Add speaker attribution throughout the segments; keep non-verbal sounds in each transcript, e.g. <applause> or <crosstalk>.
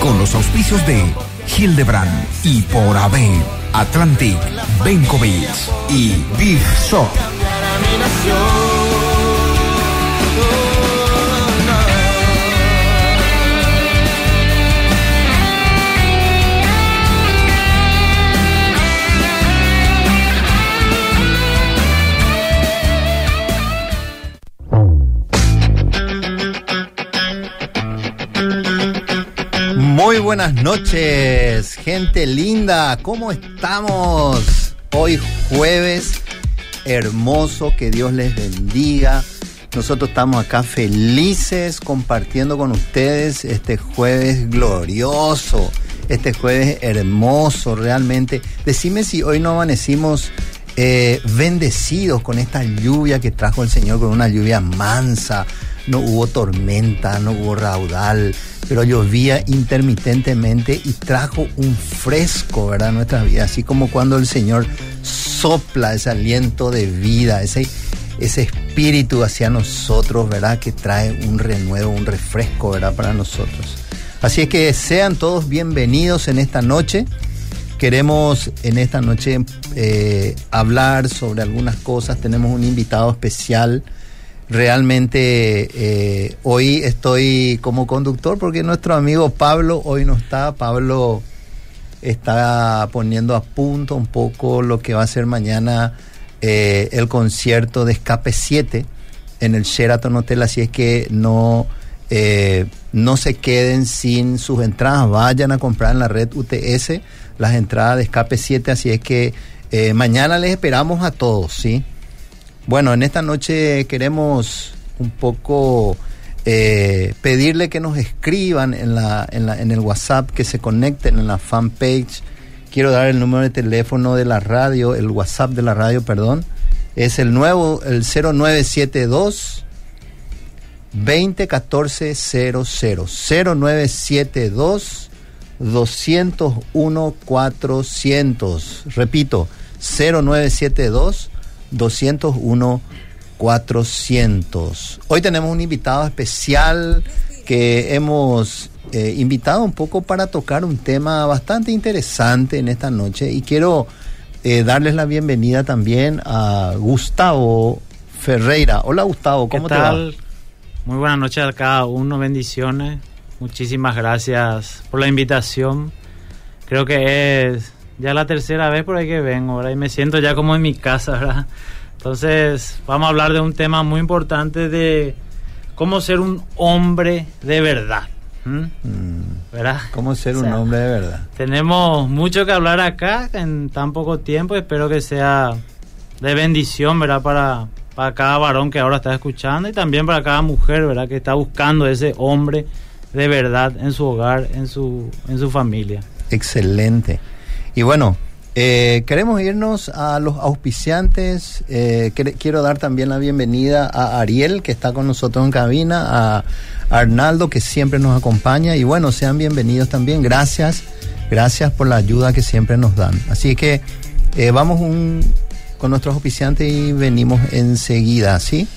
Speaker 1: Con los auspicios de Hildebrand y por AB, Atlantic, Benkovic y Big Shop.
Speaker 2: Muy buenas noches, gente linda, ¿cómo estamos? Hoy jueves, hermoso, que Dios les bendiga. Nosotros estamos acá felices compartiendo con ustedes este jueves glorioso, este jueves hermoso realmente. Decime si hoy no amanecimos eh, bendecidos con esta lluvia que trajo el Señor, con una lluvia mansa. No hubo tormenta, no hubo raudal, pero llovía intermitentemente y trajo un fresco. A nuestra vida, así como cuando el Señor sopla ese aliento de vida, ese, ese espíritu hacia nosotros, ¿verdad? Que trae un renuevo, un refresco, ¿verdad? Para nosotros. Así es que sean todos bienvenidos en esta noche. Queremos en esta noche eh, hablar sobre algunas cosas. Tenemos un invitado especial. Realmente eh, hoy estoy como conductor porque nuestro amigo Pablo hoy no está. Pablo está poniendo a punto un poco lo que va a ser mañana eh, el concierto de Escape 7 en el Sheraton Hotel. Así es que no, eh, no se queden sin sus entradas. Vayan a comprar en la red UTS las entradas de Escape 7. Así es que eh, mañana les esperamos a todos, ¿sí? Bueno, en esta noche queremos un poco eh, pedirle que nos escriban en, la, en, la, en el WhatsApp, que se conecten en la fanpage. Quiero dar el número de teléfono de la radio, el WhatsApp de la radio, perdón. Es el nuevo, el 0972 2014 00 0972 201 400. Repito, 0972 201 400. Hoy tenemos un invitado especial que hemos eh, invitado un poco para tocar un tema bastante interesante en esta noche y quiero eh, darles la bienvenida también a Gustavo Ferreira. Hola Gustavo, ¿cómo
Speaker 3: ¿Qué
Speaker 2: te va?
Speaker 3: Muy buenas noches a cada uno, bendiciones. Muchísimas gracias por la invitación. Creo que es ya la tercera vez por ahí que vengo, ¿verdad? Y me siento ya como en mi casa, ¿verdad? Entonces, vamos a hablar de un tema muy importante de cómo ser un hombre de verdad.
Speaker 2: Mm,
Speaker 3: ¿Verdad?
Speaker 2: ¿Cómo ser
Speaker 3: O
Speaker 2: un hombre de verdad?
Speaker 3: Tenemos mucho que hablar acá en tan poco tiempo. Espero que sea de bendición, ¿verdad? Para, para cada varón que ahora está escuchando y también para cada mujer, ¿verdad? Que está buscando ese hombre de verdad en su hogar, en su, en su familia.
Speaker 2: Excelente. Y bueno, eh, queremos irnos a los auspiciantes. Eh, quiero dar también la bienvenida a Ariel, que está con nosotros en cabina, a Arnaldo, que siempre nos acompaña. Y bueno, sean bienvenidos también. Gracias, gracias por la ayuda que siempre nos dan. Así que eh, vamos con nuestros auspiciantes y venimos enseguida, ¿sí?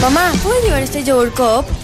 Speaker 4: Mamá, ¿puedo llevar este yogur cup?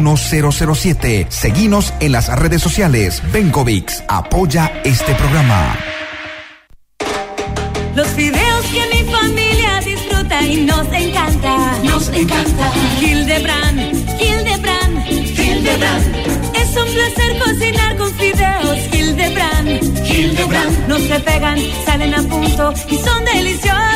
Speaker 1: 007. Seguinos en las redes sociales. Bencovix apoya este programa.
Speaker 5: Los videos que mi familia disfruta y nos encanta.
Speaker 6: Nos encanta.
Speaker 5: Hildebrand, Hildebrand,
Speaker 6: Hildebrand.
Speaker 5: Es un placer cocinar con fideos Hildebrand.
Speaker 6: Hildebrand.
Speaker 5: No se pegan, salen a punto y son deliciosos.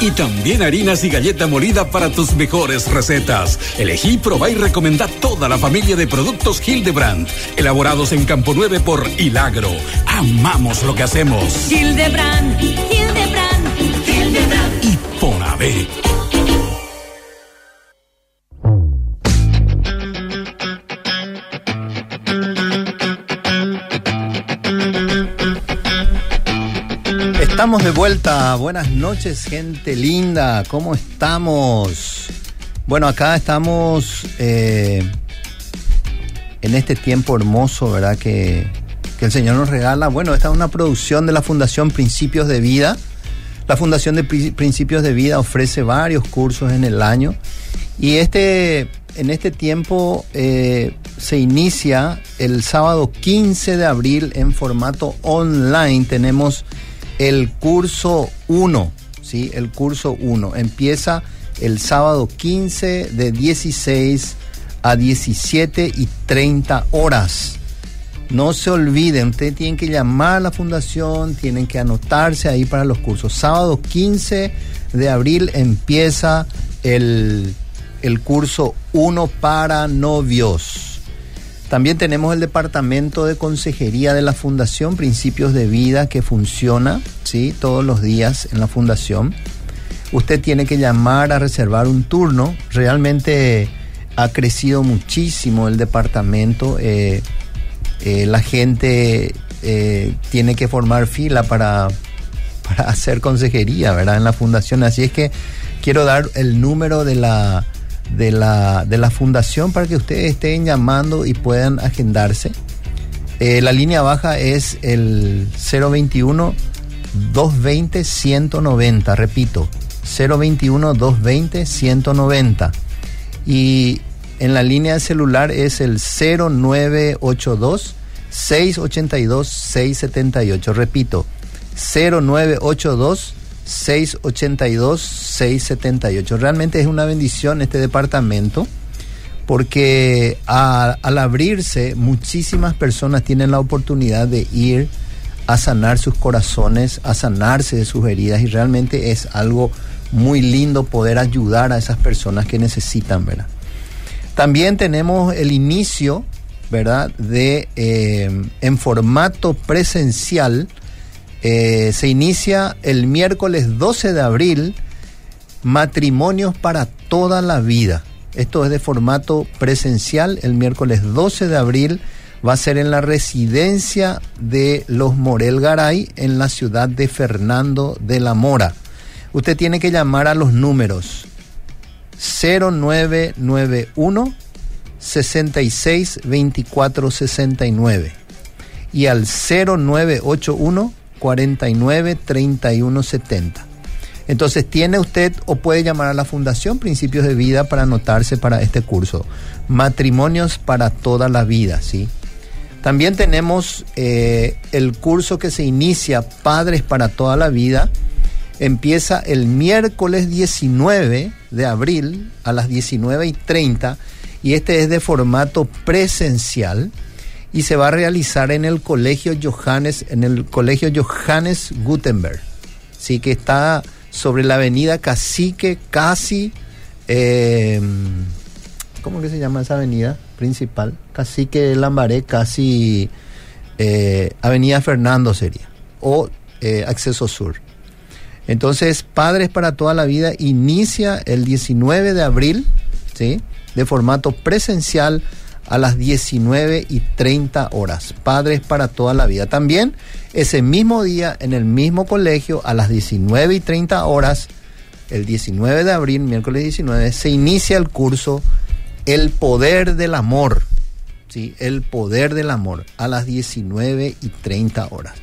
Speaker 7: Y también harinas y galleta molida para tus mejores recetas. Elegí, probá y recomendá toda la familia de productos Hildebrand, elaborados en Campo 9 por Hilagro. Amamos lo que hacemos.
Speaker 5: Hildebrand, Hildebrand,
Speaker 6: Hildebrand.
Speaker 7: Y Ponabé.
Speaker 2: Estamos de vuelta. Buenas noches, gente linda. ¿Cómo estamos? Bueno, acá estamos eh, en este tiempo hermoso, ¿verdad? Que, que el Señor nos regala. Bueno, esta es una producción de la Fundación Principios de Vida. La Fundación de Pri- Principios de Vida ofrece varios cursos en el año. Y este, en este tiempo eh, se inicia el sábado 15 de abril en formato online. Tenemos el curso 1, ¿sí? El curso 1 empieza el sábado 15 de 16 a 17 y 30 horas. No se olviden, ustedes tienen que llamar a la fundación, tienen que anotarse ahí para los cursos. Sábado 15 de abril empieza el, el curso 1 para novios. También tenemos el departamento de consejería de la Fundación Principios de Vida que funciona, ¿sí? Todos los días en la Fundación. Usted tiene que llamar a reservar un turno. Realmente ha crecido muchísimo el departamento. eh, eh, la gente eh, tiene que formar fila para, para hacer consejería, ¿verdad? En la fundación. Así es que quiero dar el número de la, de la, de la fundación para que ustedes estén llamando y puedan agendarse. Eh, la línea baja es el 021 220 190, repito, 021 220 190. Y en la línea celular es el 0982 682 678. Repito, 0982 682 678. Realmente es una bendición este departamento porque al abrirse muchísimas personas tienen la oportunidad de ir a sanar sus corazones, a sanarse de sus heridas y realmente es algo muy lindo poder ayudar a esas personas que necesitan, ¿verdad? También tenemos el inicio, ¿verdad? De eh, en formato presencial. Eh, se inicia el miércoles 12 de abril, matrimonios para toda la vida. Esto es de formato presencial. El miércoles 12 de abril va a ser en la residencia de los Morel Garay en la ciudad de Fernando de la Mora. Usted tiene que llamar a los números 0991 66 24 69 y al 0981 49 31 70. Entonces tiene usted o puede llamar a la Fundación Principios de Vida para anotarse para este curso. Matrimonios para toda la vida, ¿sí? También tenemos eh, el curso que se inicia Padres para toda la vida. Empieza el miércoles 19 de abril a las 19 y 30 y este es de formato presencial y se va a realizar en el colegio Johannes, en el colegio Johannes Gutenberg, sí que está sobre la avenida Cacique, casi, eh, ¿cómo que se llama esa avenida principal? Cacique Lambaré, casi eh, Avenida Fernando sería, o eh, Acceso Sur. Entonces, Padres para toda la vida inicia el 19 de abril, ¿sí? de formato presencial a las 19 y 30 horas. Padres para toda la vida. También ese mismo día, en el mismo colegio, a las 19 y 30 horas, el 19 de abril, miércoles 19, se inicia el curso El Poder del Amor. ¿sí? El Poder del Amor, a las 19 y 30 horas.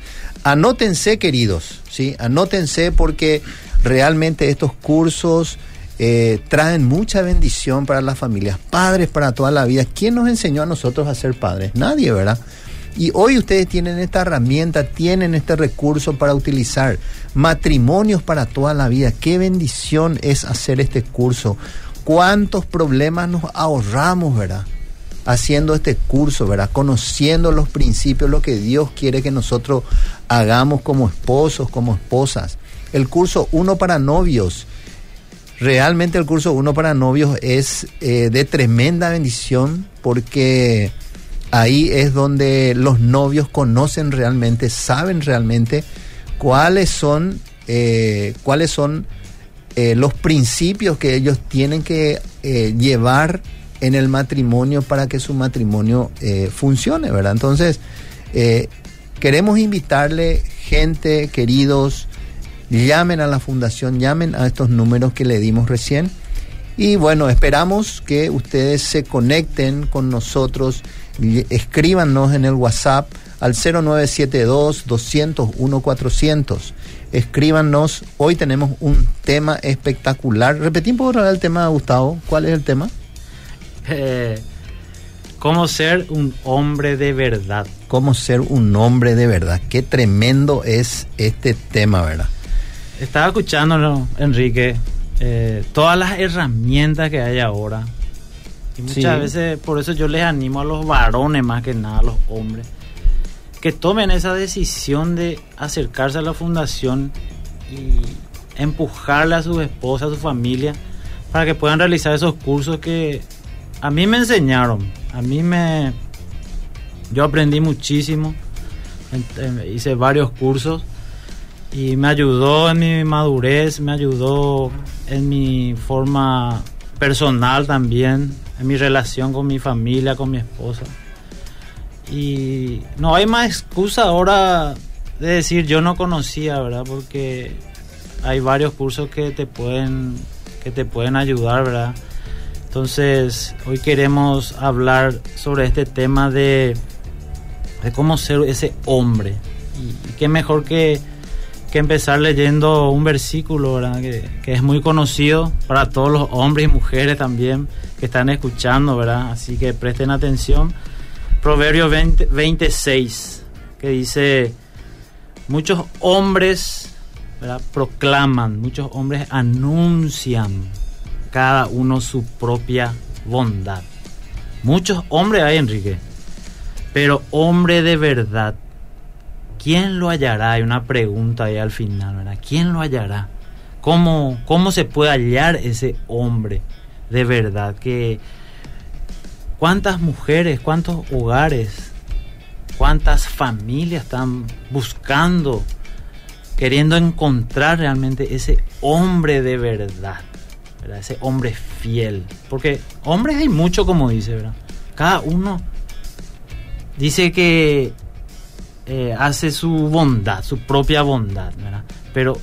Speaker 2: Anótense, queridos, ¿sí? Anótense porque realmente estos cursos eh, traen mucha bendición para las familias, padres para toda la vida. ¿Quién nos enseñó a nosotros a ser padres? Nadie, ¿verdad? Y hoy ustedes tienen esta herramienta, tienen este recurso para utilizar. Matrimonios para toda la vida. Qué bendición es hacer este curso. Cuántos problemas nos ahorramos, ¿verdad? Haciendo este curso, ¿verdad? Conociendo los principios, lo que Dios quiere que nosotros hagamos como esposos, como esposas. El curso uno para novios. Realmente el curso uno para novios es eh, de tremenda bendición porque ahí es donde los novios conocen realmente, saben realmente cuáles son, eh, cuáles son eh, los principios que ellos tienen que eh, llevar en el matrimonio para que su matrimonio eh, funcione, ¿verdad? Entonces, eh, queremos invitarle gente, queridos, llamen a la fundación, llamen a estos números que le dimos recién. Y bueno, esperamos que ustedes se conecten con nosotros, escríbanos en el WhatsApp al 0972 201 400. Escríbanos, hoy tenemos un tema espectacular. Repetimos por ahora el tema, Gustavo. ¿Cuál es el tema?
Speaker 3: Eh, ¿Cómo ser un hombre de verdad?
Speaker 2: Cómo ser un hombre de verdad. Qué tremendo es este tema, ¿verdad?
Speaker 3: Estaba escuchándolo, Enrique, eh, todas las herramientas que hay ahora. Y muchas
Speaker 2: Sí.
Speaker 3: veces, por eso yo les animo a los varones más que nada, a los hombres, que tomen esa decisión de acercarse a la fundación y empujarle a sus esposas, a su familia, para que puedan realizar esos cursos que a mí me enseñaron. A mí me... Yo aprendí muchísimo, hice varios cursos y me ayudó en mi madurez, me ayudó en mi forma personal también, en mi relación con mi familia, con mi esposa. Y no hay más excusa ahora de decir yo no conocía, ¿verdad? Porque hay varios cursos que te pueden que te pueden ayudar, ¿verdad? Entonces, hoy queremos hablar sobre este tema de, de cómo ser ese hombre. Y, y qué mejor que, que empezar leyendo un versículo, ¿verdad? Que, es muy conocido para todos los hombres y mujeres también que están escuchando, ¿verdad? Así que presten atención. Proverbio 20 26, que dice, muchos hombres ¿verdad? proclaman, muchos hombres anuncian cada uno su propia bondad. Muchos hombres hay, Enrique, pero hombre de verdad, ¿quién lo hallará? Hay una pregunta ahí al final, ¿verdad? ¿Quién lo hallará? ¿Cómo, cómo se puede hallar ese hombre de verdad? Que, ¿Cuántas mujeres, cuántos hogares, cuántas familias están buscando, queriendo encontrar realmente ese hombre de verdad? ¿verdad? Ese hombre fiel. Porque hombres hay mucho, como dice, ¿verdad? Cada uno dice que eh, hace su bondad, su propia bondad, ¿verdad? Pero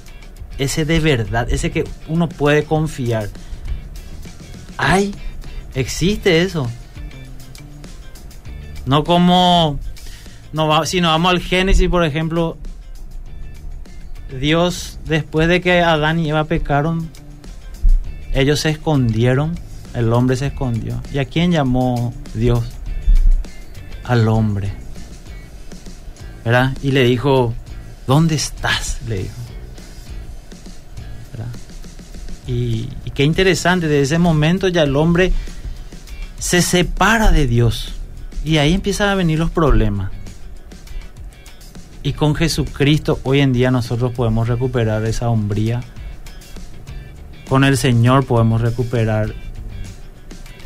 Speaker 3: ese de verdad, ese que uno puede confiar. Hay, existe eso. No como, no si nos vamos al Génesis, por ejemplo, Dios, después de que Adán y Eva pecaron, ellos se escondieron, el hombre se escondió. ¿Y a quién llamó Dios? Al hombre. Y le dijo, ¿dónde estás? Le dijo. Y, qué interesante, desde ese momento ya el hombre se separa de Dios. Y ahí empiezan a venir los problemas. Y con Jesucristo hoy en día nosotros podemos recuperar esa hombría. Con el Señor podemos recuperar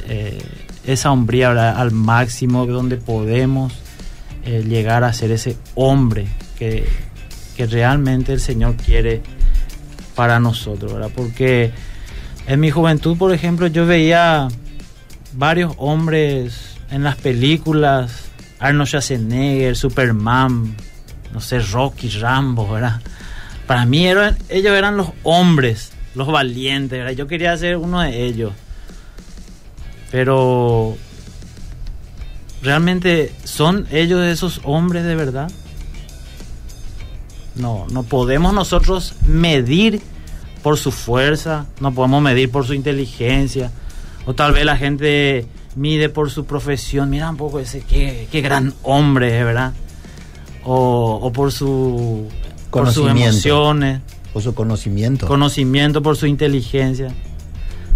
Speaker 3: eh, esa hombría al máximo, donde podemos eh, llegar a ser ese hombre que, que realmente el Señor quiere para nosotros. ¿verdad? Porque en mi juventud, por ejemplo, yo veía varios hombres en las películas, Arnold Schwarzenegger, Superman, no sé, Rocky, Rambo, ¿verdad? Para mí ellos eran los hombres, los valientes, ¿verdad? Yo quería ser uno de ellos. Pero ¿realmente son ellos esos hombres de verdad? No, no podemos nosotros medir por su fuerza, no podemos medir por su inteligencia, o tal vez la gente mide por su profesión, mira un poco ese, qué, qué gran hombre, ¿verdad? O, o por su por sus emociones.
Speaker 2: Por su conocimiento.
Speaker 3: Conocimiento, por su inteligencia.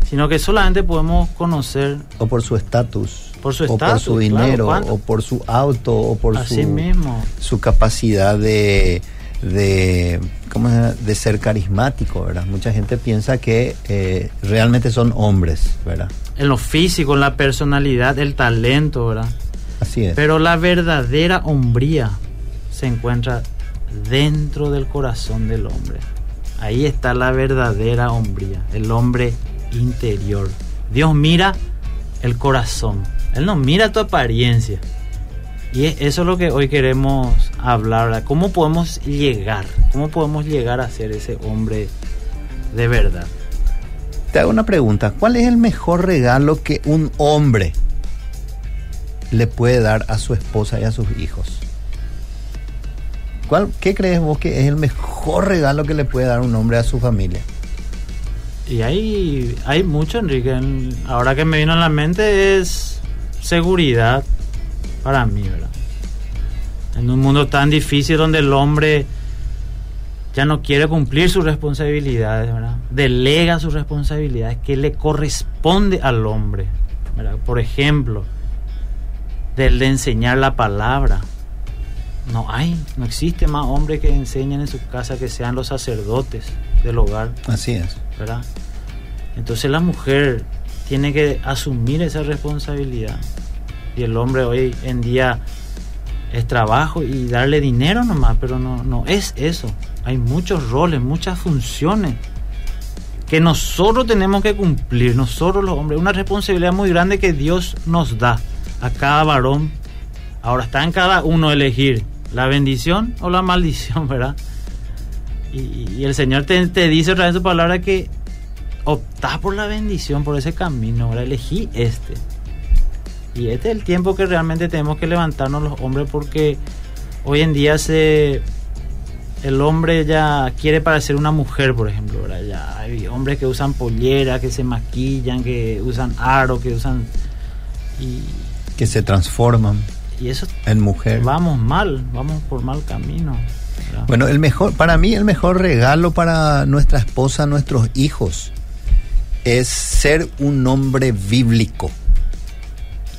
Speaker 3: Sino que solamente podemos conocer.
Speaker 2: O por su estatus.
Speaker 3: Por su
Speaker 2: o por su dinero, o por su auto, o por
Speaker 3: Así
Speaker 2: su,
Speaker 3: mismo.
Speaker 2: su capacidad de, de, ¿cómo de ser carismático, ¿verdad? Mucha gente piensa que eh, realmente son hombres, ¿verdad?
Speaker 3: En lo físico, en la personalidad, el talento, ¿verdad?
Speaker 2: Así es.
Speaker 3: Pero la verdadera hombría se encuentra dentro del corazón del hombre. Ahí está la verdadera hombría, el hombre interior. Dios mira el corazón. Él no mira tu apariencia. Y es- eso es lo que hoy queremos hablar. ¿verdad? ¿Cómo podemos llegar? ¿Cómo podemos llegar a ser ese hombre de verdad?
Speaker 2: Te hago una pregunta. ¿Cuál es el mejor regalo que un hombre le puede dar a su esposa y a sus hijos? ¿Cuál, ¿Qué crees vos que es el mejor regalo que le puede dar un hombre a su familia?
Speaker 3: Y hay, hay mucho, Enrique. En- Ahora que me vino a la mente es seguridad para mí, ¿verdad? En un mundo tan difícil donde el hombre ya no quiere cumplir sus responsabilidades, ¿verdad? Delega sus responsabilidades que le corresponde al hombre, ¿verdad? Por ejemplo, del de enseñar la palabra. No hay, no existe más hombre que enseñen en su casa que sean los sacerdotes del hogar.
Speaker 2: Así es.
Speaker 3: ¿verdad? Entonces la mujer tiene que asumir esa responsabilidad. Y el hombre hoy en día es trabajo y darle dinero nomás, pero no, no es eso. Hay muchos roles, muchas funciones que nosotros tenemos que cumplir, nosotros los hombres. Una responsabilidad muy grande que Dios nos da a cada varón. Ahora está en cada uno elegir la bendición o la maldición, <laughs> ¿verdad? Y, el Señor te, te dice otra vez su palabra que optás por la bendición, por ese camino, ahora elegí este. Y este es el tiempo que realmente tenemos que levantarnos los hombres porque hoy en día se el hombre ya quiere parecer una mujer, por ejemplo, ¿verdad? Ya hay hombres que usan pollera, que se maquillan, que usan aro, que usan y,
Speaker 2: Que se transforman
Speaker 3: y eso
Speaker 2: en mujer.
Speaker 3: vamos mal, vamos por mal camino. ¿verdad?
Speaker 2: Bueno, el mejor, para mí el mejor regalo para nuestra esposa, nuestros hijos, es ser un hombre bíblico.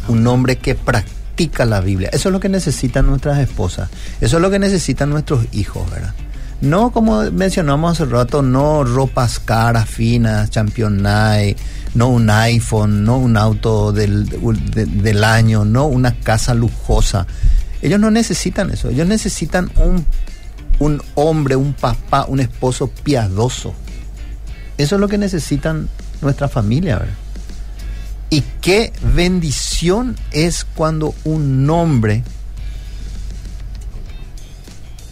Speaker 2: Un hombre que practica la Biblia. Eso es lo que necesitan nuestras esposas. Eso es lo que necesitan nuestros hijos, ¿verdad? No, como mencionamos hace rato, no ropas caras, finas, championay, no un iPhone, no un auto del, de- del año, no una casa lujosa. Ellos no necesitan eso. Ellos necesitan un, un hombre, un papá, un esposo piadoso. Eso es lo que necesitan nuestra familia, ¿verdad? Y qué bendición es cuando un hombre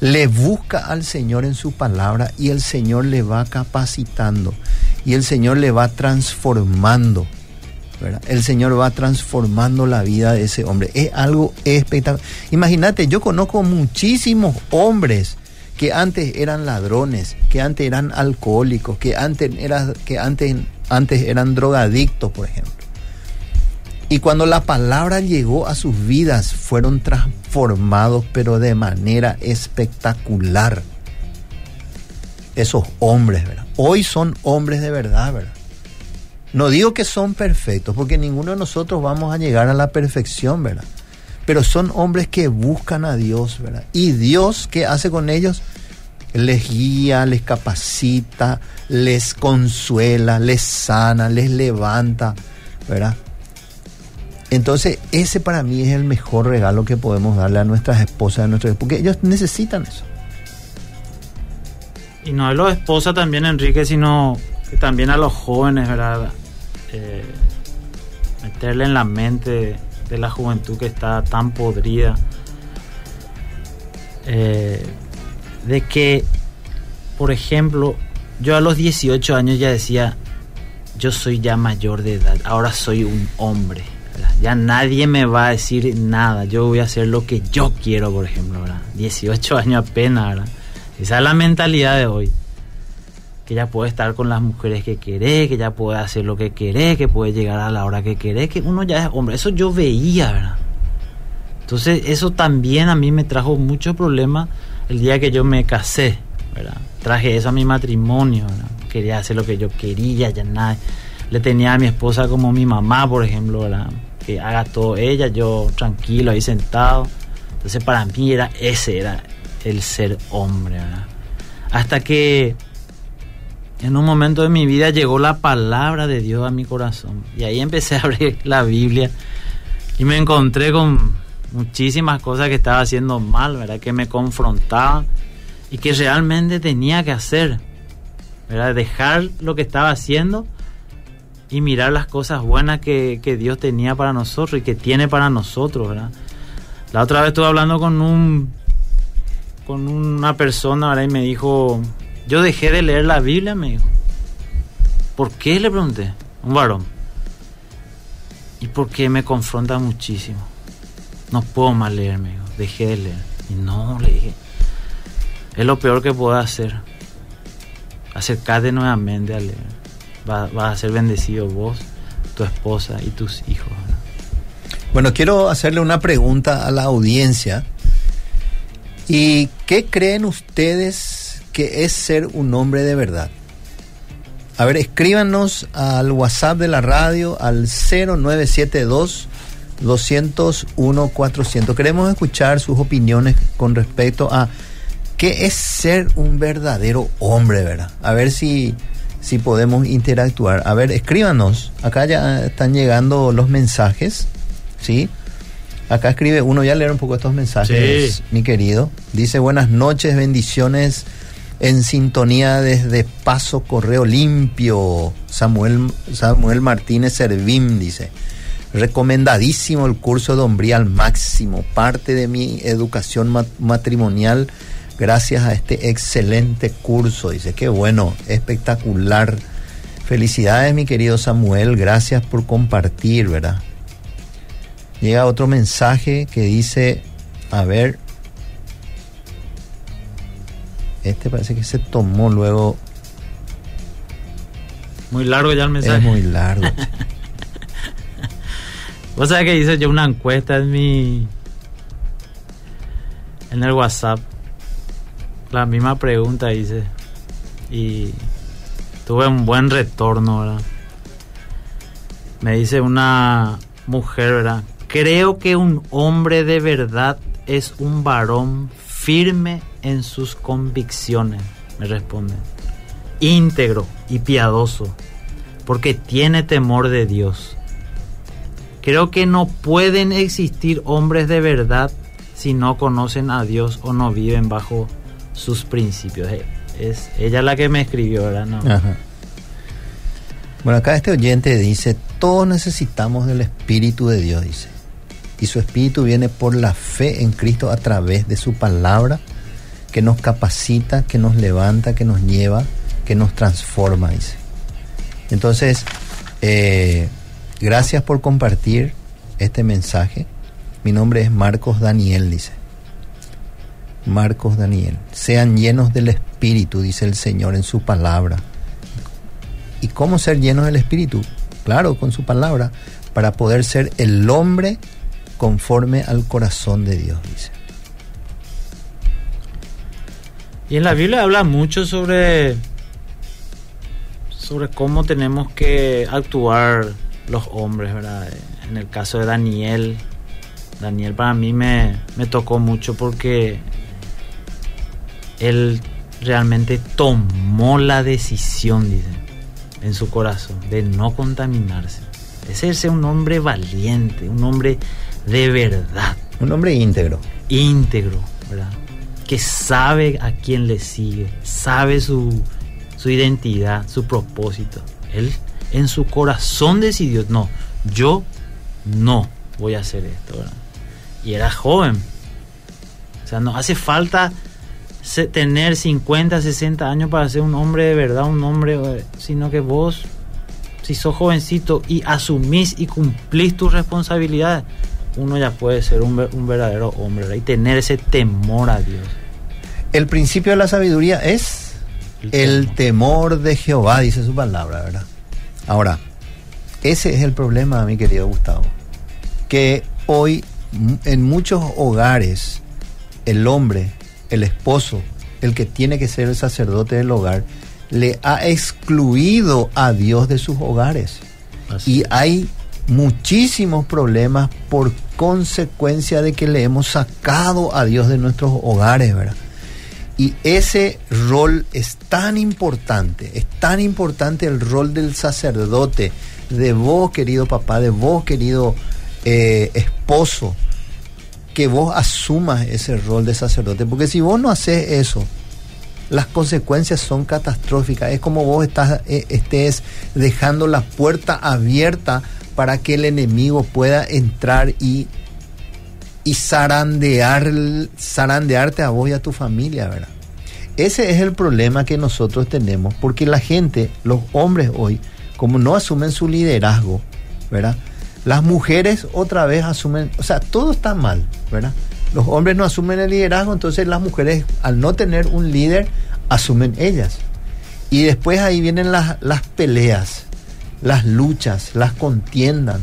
Speaker 2: le busca al Señor en su palabra y el Señor le va capacitando y el Señor le va transformando. ¿verdad? El Señor va transformando la vida de ese hombre. Es algo espectacular. Imagínate, yo conozco muchísimos hombres que antes eran ladrones, que antes eran alcohólicos, que antes, era, que antes, antes eran drogadictos, por ejemplo. Y cuando la palabra llegó a sus vidas, fueron transformados, pero de manera espectacular. Esos hombres, ¿verdad? Hoy son hombres de verdad, ¿verdad? No digo que son perfectos, porque ninguno de nosotros vamos a llegar a la perfección, ¿verdad? Pero son hombres que buscan a Dios, ¿verdad? Y Dios, ¿qué hace con ellos? Les guía, les capacita, les consuela, les sana, les levanta, ¿verdad? Entonces, ese para mí es el mejor regalo que podemos darle a nuestras esposas, a nuestros porque ellos necesitan eso.
Speaker 3: Y no a los esposas también, Enrique, sino también a los jóvenes, ¿verdad? Eh, meterle en la mente de la juventud que está tan podrida, eh, de que, por ejemplo, yo a los 18 años ya decía, yo soy ya mayor de edad, ahora soy un hombre, ya nadie me va a decir nada, yo voy a hacer lo que yo quiero, por ejemplo, ¿verdad? 18 años apenas. Esa es la mentalidad de hoy. Que ya puede estar con las mujeres que querés, que ya puede hacer lo que querés, que puede llegar a la hora que querés, que uno ya es hombre. Eso yo veía, ¿verdad? Entonces eso también a mí me trajo mucho problema el día que yo me casé, ¿verdad? Traje eso a mi matrimonio, ¿verdad? Quería hacer lo que yo quería, ya nada. Le tenía a mi esposa como mi mamá, por ejemplo, ¿verdad? Que haga todo ella, yo tranquilo ahí sentado. Entonces para mí era ese, era el ser hombre, ¿verdad? Hasta que en un momento de mi vida llegó la palabra de Dios a mi corazón. Y ahí empecé a abrir la Biblia y me encontré con muchísimas cosas que estaba haciendo mal, ¿verdad? Que me confrontaban y que realmente tenía que hacer, ¿verdad? Dejar lo que estaba haciendo y mirar las cosas buenas que, que Dios tenía para nosotros y que tiene para nosotros, ¿verdad? La otra vez estuve hablando con un con una persona, ¿verdad? Y me dijo, yo dejé de leer la Biblia, me dijo. ¿Por qué? Le pregunté. Un varón. ¿Y por qué me confronta muchísimo? No puedo más leer, me dijo. Dejé de leer. Y no, le dije. Es lo peor que puedo hacer. Acercarte nuevamente a leer. Vas va a ser bendecido vos, tu esposa y tus hijos.
Speaker 2: Bueno, quiero hacerle una pregunta a la audiencia. ¿Y qué creen ustedes que es ser un hombre de verdad? A ver, escríbanos al WhatsApp de la radio al 0972 201 400. Queremos escuchar sus opiniones con respecto a qué es ser un verdadero hombre, ¿verdad? A ver si, si podemos interactuar. A ver, escríbanos. Acá ya están llegando los mensajes, ¿sí? Acá escribe uno, ya leer un poco estos mensajes,
Speaker 3: Sí.
Speaker 2: mi querido. Dice, buenas noches, bendiciones en sintonía desde Paso Correo Limpio. Samuel, Samuel Martínez Servín dice, recomendadísimo el curso de hombría al máximo, parte de mi educación ma- matrimonial gracias a este excelente curso. Dice, qué bueno, espectacular. Felicidades, mi querido Samuel, gracias por compartir, ¿verdad? Llega otro mensaje que dice, a ver, este parece que se tomó luego,
Speaker 3: Muy largo ya el mensaje.
Speaker 2: es muy largo. <laughs>
Speaker 3: Vos sabés que hice yo una encuesta en mi. En el WhatsApp. La misma pregunta hice. Y tuve un buen retorno, ¿verdad? Me dice una mujer, ¿verdad? Creo que un hombre de verdad es un varón firme en sus convicciones, me responde. Íntegro y piadoso, porque tiene temor de Dios. Creo que no pueden existir hombres de verdad si no conocen a Dios o no viven bajo sus principios. Eh, Es ella la que me escribió, ¿verdad? No.
Speaker 2: Bueno, acá este oyente dice, todos necesitamos del Espíritu de Dios, dice. Y su Espíritu viene por la fe en Cristo a través de su palabra, que nos capacita, que nos levanta, que nos lleva, que nos transforma, dice. Entonces, eh, gracias por compartir este mensaje. Mi nombre es Marcos Daniel, dice. Marcos Daniel. Sean llenos del Espíritu, dice el Señor en su palabra. ¿Y cómo ser llenos del Espíritu? Claro, con su palabra, para poder ser el hombre conforme al corazón de Dios, dice.
Speaker 3: Y en la Biblia habla mucho sobre sobre cómo tenemos que actuar los hombres, ¿verdad? En el caso de Daniel, Daniel para mí me, me tocó mucho porque él realmente tomó la decisión, dice, en su corazón, de no contaminarse. Ese es un hombre valiente, un hombre de verdad
Speaker 2: Un hombre íntegro.
Speaker 3: íntegro, ¿verdad? Que sabe a quién le sigue, sabe su, su identidad, su propósito. Él en su corazón decidió, no, yo no voy a hacer esto, ¿verdad? Y era joven. O sea, no hace falta tener 50, 60 años para ser un hombre de verdad, un hombre, eh, sino que vos, si sos jovencito y asumís y cumplís tus responsabilidades, uno ya puede ser un, ver- un verdadero hombre ¿verdad? y tener ese temor a Dios.
Speaker 2: El principio de la sabiduría es el temor de Jehová, dice su palabra, ¿verdad? Ahora, ese es el problema, mi querido Gustavo, que hoy m- en muchos hogares el hombre, el esposo, el que tiene que ser el sacerdote del hogar, le ha excluido a Dios de sus hogares. Y hay muchísimos problemas por consecuencia de que le hemos sacado a Dios de nuestros hogares, ¿verdad? Y ese rol es tan importante, es tan importante el rol del sacerdote, de vos, querido papá, de vos, querido eh, esposo, que vos asumas ese rol de sacerdote. Porque si vos no haces eso, las consecuencias son catastróficas. Es como vos eh, estés dejando la puerta abierta para que el enemigo pueda entrar y, y zarandear, zarandearte a vos y a tu familia, ¿verdad? Ese es el problema que nosotros tenemos, porque la gente, los hombres hoy, como no asumen su liderazgo, ¿verdad? Las mujeres otra vez asumen, o sea, todo está mal, ¿verdad? Los hombres no asumen el liderazgo, entonces las mujeres, al no tener un líder, asumen ellas. Y después ahí vienen las, las peleas, las luchas, las contiendas,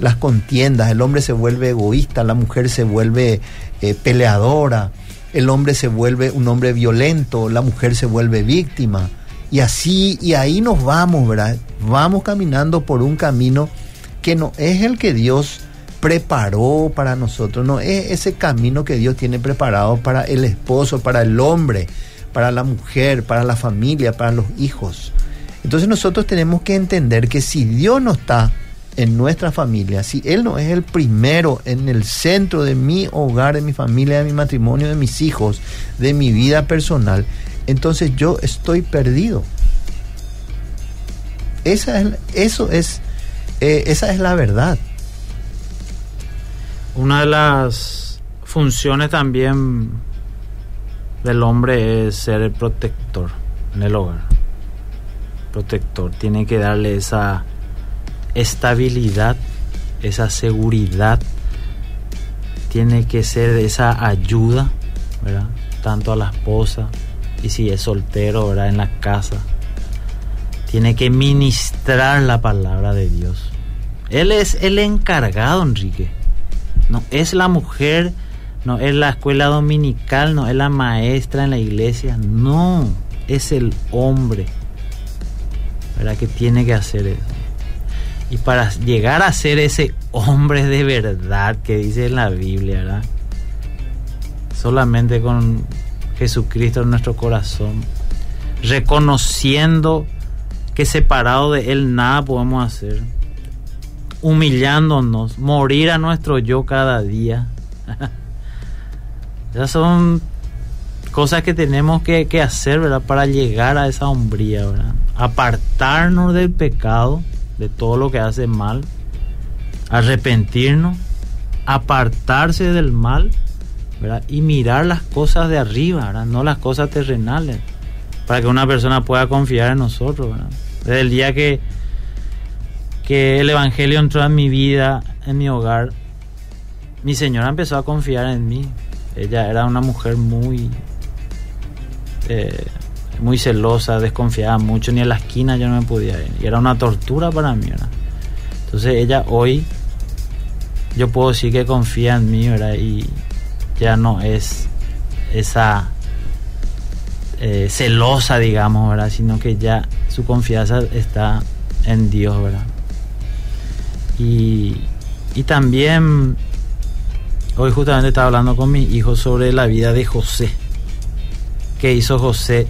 Speaker 2: las contiendas. El hombre se vuelve egoísta, la mujer se vuelve eh, peleadora, el hombre se vuelve un hombre violento, la mujer se vuelve víctima. Y así, y ahí nos vamos, ¿verdad? Vamos caminando por un camino que no es el que Dios preparó para nosotros, no es ese camino que Dios tiene preparado para el esposo, para el hombre, para la mujer, para la familia, para los hijos. Entonces nosotros tenemos que entender que si Dios no está en nuestra familia, si Él no es el primero en el centro de mi hogar, de mi familia, de mi matrimonio, de mis hijos, de mi vida personal, entonces yo estoy perdido. Esa es, eso es, eh, esa es la verdad.
Speaker 3: Una de las funciones también del hombre es ser el protector en el hogar. Protector. Tiene que darle esa estabilidad, esa seguridad. Tiene que ser esa ayuda. Tanto a la esposa y si es soltero, ¿verdad? En la casa. Tiene que ministrar la palabra de Dios. Él es el encargado, Enrique. No es la mujer, no es la escuela dominical, no es la maestra en la iglesia. No, es el hombre. ¿Verdad? Que tiene que hacer eso. Y para llegar a ser ese hombre de verdad que dice en la Biblia, ¿verdad? Solamente con Jesucristo en nuestro corazón, reconociendo que separado de Él nada podemos hacer, humillándonos, morir a nuestro yo cada día. <laughs> Esas son cosas que tenemos que, que, hacer, ¿verdad? Para llegar a esa hombría, ¿verdad? Apartarnos del pecado, de todo lo que hace mal, arrepentirnos, apartarse del mal, ¿verdad? Y mirar las cosas de arriba, ¿verdad? No las cosas terrenales, para que una persona pueda confiar en nosotros. Desde el día que, que el Evangelio entró en mi vida, en mi hogar, mi señora empezó a confiar en mí. Ella era una mujer muy, eh, muy celosa, desconfiaba mucho, ni en la esquina yo no me podía ir. Y era una tortura para mí, ¿verdad? Entonces ella hoy, yo puedo decir que confía en mí, ¿verdad? Y ya no es esa eh, celosa, digamos, ¿verdad? Sino que ya su confianza está en Dios, ¿verdad? Y, y también hoy justamente estaba hablando con mi hijo sobre la vida de José. ¿Qué hizo José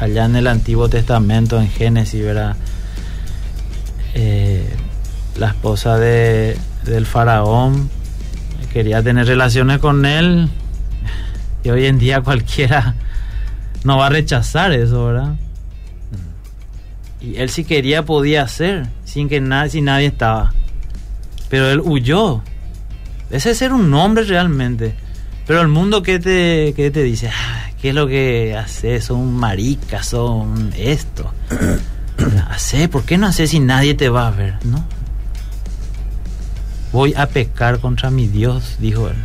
Speaker 3: allá en el Antiguo Testamento, en Génesis, ¿verdad? Eh, la esposa de, del faraón quería tener relaciones con él y hoy en día cualquiera no va a rechazar eso, ¿verdad? Y él si quería podía hacer, sin que nadie, si nadie estaba. Pero él huyó. Ese es ser un hombre realmente. Pero el mundo que te, que te dice, "Ah, ¿qué es lo que haces? Son maricas, son esto. <clears throat> Hace, ¿por qué no haces si nadie te va a ver? ¿No? Voy a pecar contra mi Dios, dijo él.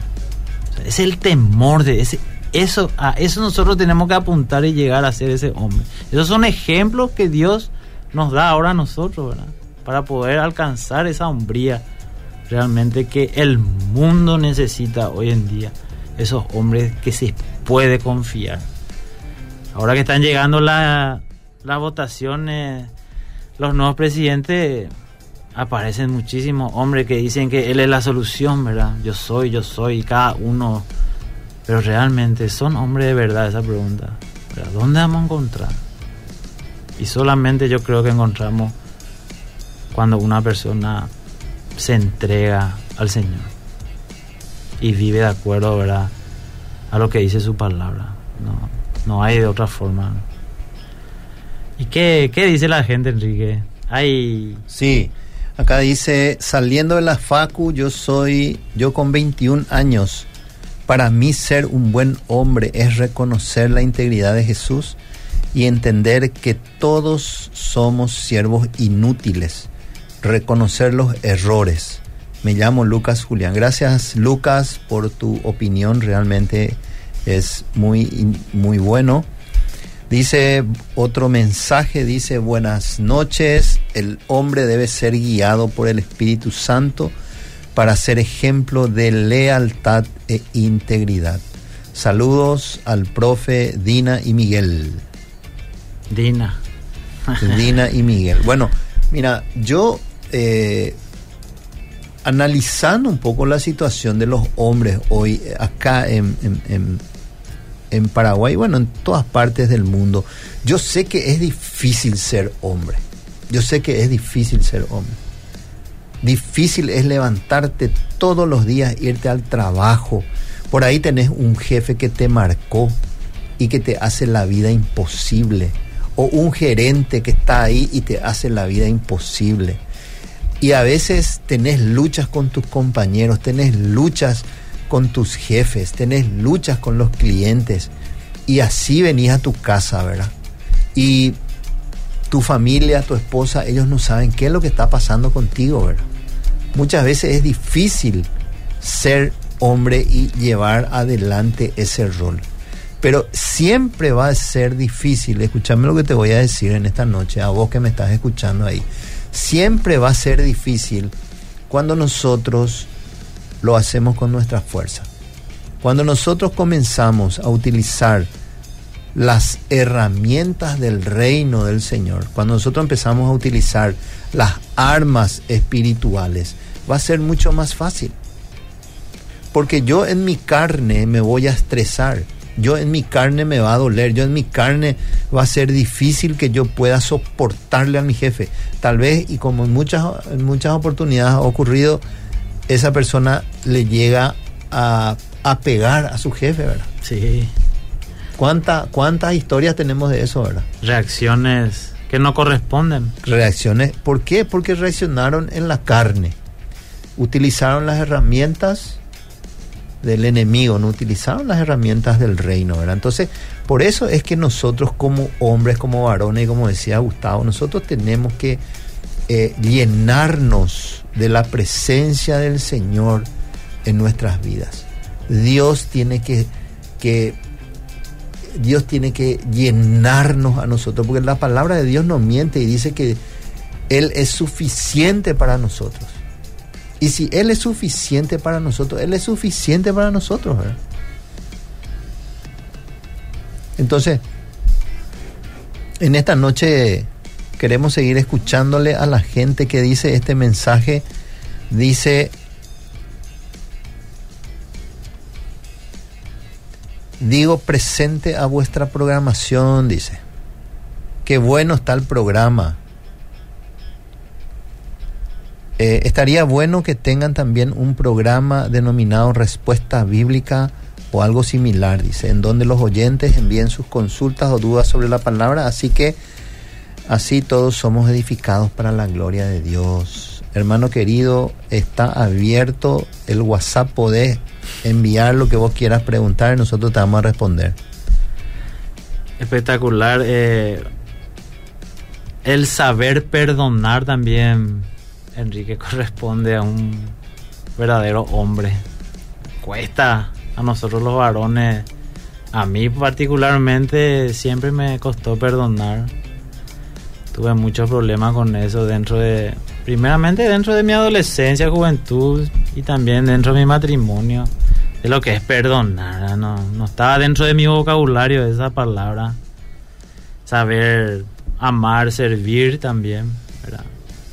Speaker 3: O sea, es el temor de ese. Eso, a eso nosotros tenemos que apuntar y llegar a ser ese hombre. Esos son ejemplos que Dios nos da ahora a nosotros, ¿verdad? Para poder alcanzar esa hombría realmente que el mundo necesita hoy en día. Esos hombres que se puede confiar. Ahora que están llegando la- las votaciones, los nuevos presidentes, aparecen muchísimos hombres que dicen que él es la solución, ¿verdad? Yo soy, yo soy, cada uno. Pero realmente son hombres de verdad esa pregunta. ¿verdad? ¿Dónde vamos a encontrar? Y solamente yo creo que encontramos cuando una persona se entrega al Señor y vive de acuerdo, ¿verdad? A lo que dice su palabra. No, no hay de otra forma. ¿Y qué, qué dice la gente, Enrique? Hay
Speaker 2: Sí, acá dice, saliendo de la Facu, yo soy, yo con 21 años, para mí ser un buen hombre es reconocer la integridad de Jesús y entender que todos somos siervos inútiles, reconocer los errores. Me llamo Lucas Julián. Gracias Lucas por tu opinión, realmente es muy, muy bueno. Dice otro mensaje, dice buenas noches, el hombre debe ser guiado por el Espíritu Santo para ser ejemplo de lealtad e integridad. Saludos al profe Dina y Miguel.
Speaker 3: Dina.
Speaker 2: Dina y Miguel. Bueno, mira, yo eh, analizando un poco la situación de los hombres hoy acá en, en- en- en Paraguay, bueno, en todas partes del mundo, yo sé que es difícil ser hombre. Yo sé que es difícil ser hombre. Difícil es levantarte todos los días, irte al trabajo. Por ahí tenés un jefe que te marcó y que te hace la vida imposible. O un gerente que está ahí y te hace la vida imposible. Y a veces tenés luchas con tus compañeros, tenés luchas con tus jefes, tenés luchas con los clientes. Y así venís a tu casa, ¿verdad? Y tu familia, tu esposa, ellos no saben qué es lo que está pasando contigo, ¿verdad? Muchas veces es difícil ser hombre y llevar adelante ese rol. Pero siempre va a ser difícil, escúchame lo que te voy a decir en esta noche, a vos que me estás escuchando ahí. Siempre va a ser difícil cuando nosotros lo hacemos con nuestra fuerza. Cuando nosotros comenzamos a utilizar las herramientas del reino del Señor, cuando nosotros empezamos a utilizar las armas espirituales, va a ser mucho más fácil. Porque yo en mi carne me voy a estresar, yo en mi carne me va a doler, yo en mi carne va a ser difícil que yo pueda soportarle a mi jefe. Tal vez, y como en muchas, en muchas oportunidades ha ocurrido, esa persona le llega a, a pegar a su jefe, ¿verdad?
Speaker 3: Sí.
Speaker 2: ¿Cuánta, ¿Cuántas historias tenemos de eso, verdad?
Speaker 3: Reacciones que no corresponden.
Speaker 2: Reacciones. ¿Por qué? Porque reaccionaron en la carne. Utilizaron las herramientas del enemigo, no utilizaron las herramientas del reino, ¿verdad? Entonces, por eso es que nosotros como hombres, como varones, como decía Gustavo, nosotros tenemos que eh, llenarnos de la presencia del Señor en nuestras vidas. Dios tiene que, que Dios tiene que llenarnos a nosotros, porque la palabra de Dios no miente y dice que Él es suficiente para nosotros. Y si Él es suficiente para nosotros, Él es suficiente para nosotros. Entonces, en esta noche queremos seguir escuchándole a la gente que dice este mensaje. Dice, digo presente a vuestra programación, dice. Qué bueno está el programa. Eh, estaría bueno que tengan también un programa denominado Respuesta Bíblica o algo similar, dice, en donde los oyentes envíen sus consultas o dudas sobre la palabra. Así que Así todos somos edificados para la gloria de Dios. Hermano querido, está abierto el WhatsApp, podés enviar lo que vos quieras preguntar y nosotros te vamos a responder.
Speaker 3: Espectacular. eh, el saber perdonar también, Enrique, <laughs> corresponde a un verdadero hombre. Cuesta a nosotros los varones, a mí particularmente, siempre me costó perdonar. Tuve muchos problemas con eso dentro de, primeramente dentro de mi adolescencia, juventud y también dentro de mi matrimonio. De lo que es perdonar, no, no estaba dentro de mi vocabulario esa palabra. Saber amar, servir también.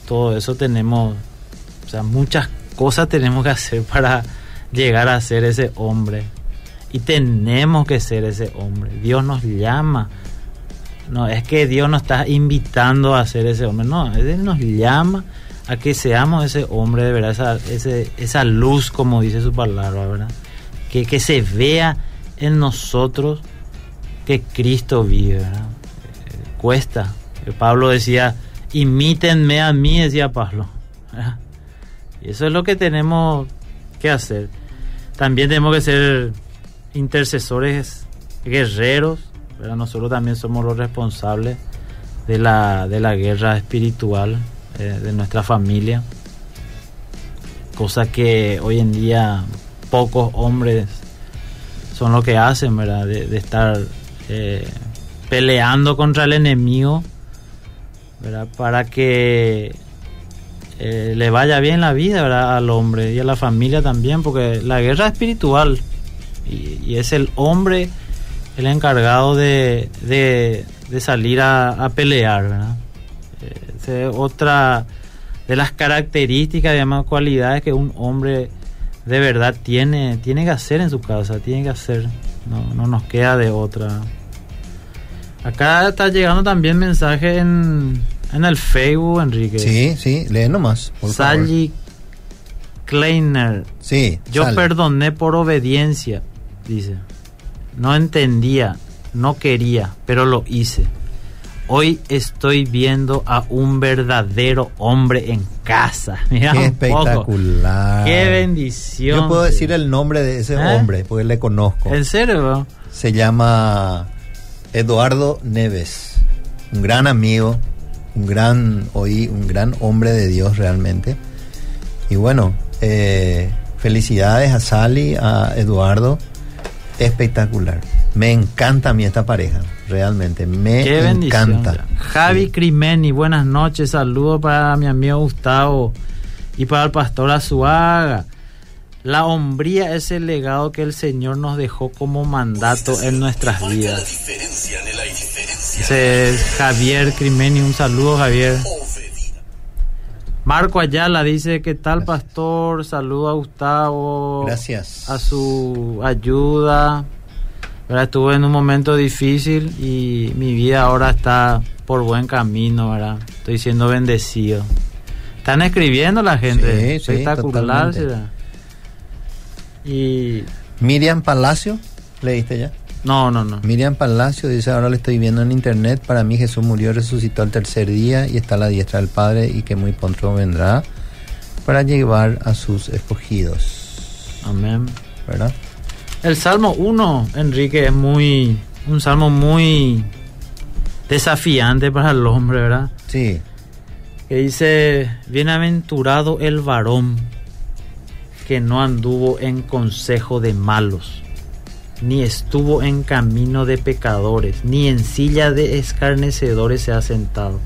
Speaker 3: Todo eso tenemos, o sea, muchas cosas tenemos que hacer para llegar a ser ese hombre. Y tenemos que ser ese hombre. Dios nos llama. No, es que Dios nos está invitando a ser ese hombre. No, Él nos llama a que seamos ese hombre de verdad, esa, esa luz, como dice su palabra, ¿verdad? Que, que se vea en nosotros que Cristo vive, ¿verdad? Eh, cuesta. Pablo decía, imítenme a mí, decía Pablo. Y eso es lo que tenemos que hacer. También tenemos que ser intercesores guerreros, pero nosotros también somos los responsables de la, de la guerra espiritual eh, de nuestra familia. Cosa que hoy en día pocos hombres son lo que hacen, ¿verdad? De, estar eh, peleando contra el enemigo, ¿verdad? Para que eh, le vaya bien la vida ¿verdad? al hombre y a la familia también, porque la guerra es espiritual y es el hombre el encargado de, de, de salir a, a pelear. ¿verdad? Eh, otra de las características, digamos, cualidades que un hombre de verdad tiene, tiene que hacer en su casa, tiene que hacer, no, no nos queda de otra. Acá está llegando también mensaje en, en el Facebook, Enrique.
Speaker 2: Sí, sí, lee nomás, por favor.
Speaker 3: Sally Kleiner.
Speaker 2: Sí,
Speaker 3: Yo
Speaker 2: sale.
Speaker 3: perdoné por obediencia, dice. No entendía, no quería, pero lo hice. Hoy estoy viendo a un verdadero hombre en casa. <laughs> Mira
Speaker 2: Qué espectacular.
Speaker 3: Qué bendición.
Speaker 2: Yo puedo decir el nombre de ese
Speaker 3: ¿Eh?
Speaker 2: hombre, porque le conozco.
Speaker 3: ¿En serio?
Speaker 2: Se llama Eduardo Neves, un gran amigo, un gran hoy, un gran hombre de Dios realmente. Y bueno, eh, felicidades a Sally, a Eduardo, espectacular. Me encanta a mí esta pareja, realmente, me
Speaker 3: Qué
Speaker 2: encanta.
Speaker 3: Javi Crimeni, buenas noches. Saludos para mi amigo Gustavo y para el pastor Azuaga. La hombría es el legado que el Señor nos dejó como mandato en nuestras vidas. Ese es Javier Crimeni. Un saludo, Javier. Marco Ayala dice: ¿Qué tal, pastor? Saludo a Gustavo.
Speaker 2: Gracias.
Speaker 3: A su ayuda. ¿verdad? Estuve en un momento difícil y mi vida ahora está por buen camino, ¿verdad? Estoy siendo bendecido. Están escribiendo la gente.
Speaker 2: Sí, sí,
Speaker 3: Espectacular. Y.
Speaker 2: Miriam Palacio, ¿leíste ya?
Speaker 3: No, no, no.
Speaker 2: Miriam Palacio dice, ahora lo estoy viendo en internet, para mí Jesús murió, resucitó al tercer día y está a la diestra del Padre y que muy pronto vendrá para llevar a sus escogidos.
Speaker 3: Amén.
Speaker 2: ¿Verdad?
Speaker 3: El Salmo 1, Enrique, es muy. Un salmo muy desafiante para el hombre, ¿verdad?
Speaker 2: Sí.
Speaker 3: Que dice: Bienaventurado el varón que no anduvo en consejo de malos, ni estuvo en camino de pecadores, ni en silla de escarnecedores se ha sentado,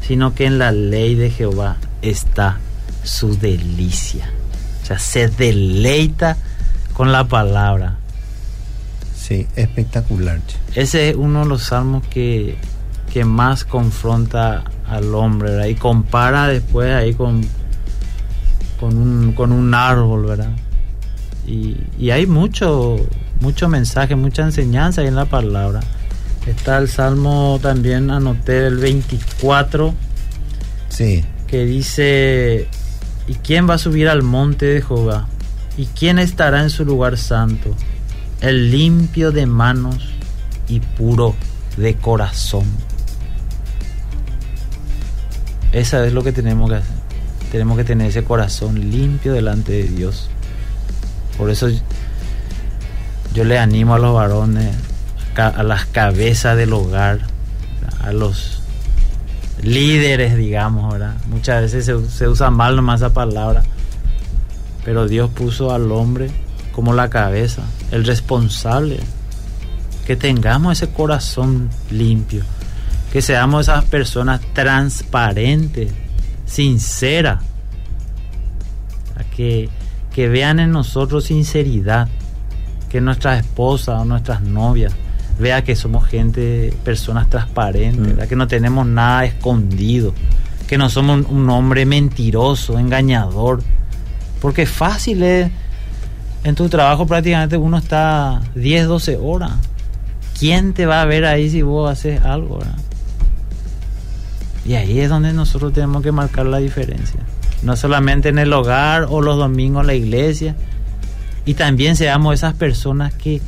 Speaker 3: sino que en la ley de Jehová está su delicia. O sea, se deleita con la palabra.
Speaker 2: Sí, espectacular.
Speaker 3: Ese es uno de los salmos que, que más confronta al hombre, ¿verdad? Y compara después ahí con, con, un, con un árbol, ¿verdad? Y, y hay mucho, mucho mensaje, mucha enseñanza ahí en la palabra. Está el salmo también, anoté el 24,
Speaker 2: Sí,
Speaker 3: que dice, ¿y quién va a subir al monte de Jehová? ¿Y quién estará en su lugar santo? El limpio de manos y puro de corazón. Esa es lo que tenemos que hacer. Tenemos que tener ese corazón limpio delante de Dios. Por eso yo le animo a los varones, a las cabezas del hogar, a los líderes, digamos, ¿verdad? Muchas veces se, usa mal nomás esa palabra, pero Dios puso al hombre como la cabeza, el responsable, que tengamos ese corazón limpio, que seamos esas personas transparentes, sinceras, que, que vean en nosotros sinceridad, que nuestras esposas o nuestras novias vea que somos gente, personas transparentes,
Speaker 2: Mm.
Speaker 3: que no tenemos nada escondido, que no somos un, un hombre mentiroso, engañador, porque fácil es, en tu trabajo prácticamente uno está 10, 12 horas. ¿Quién te va a ver ahí si vos haces algo? verdad? Y ahí es donde nosotros tenemos que marcar la diferencia. No solamente en el hogar o los domingos en la iglesia. Y también seamos esas personas que,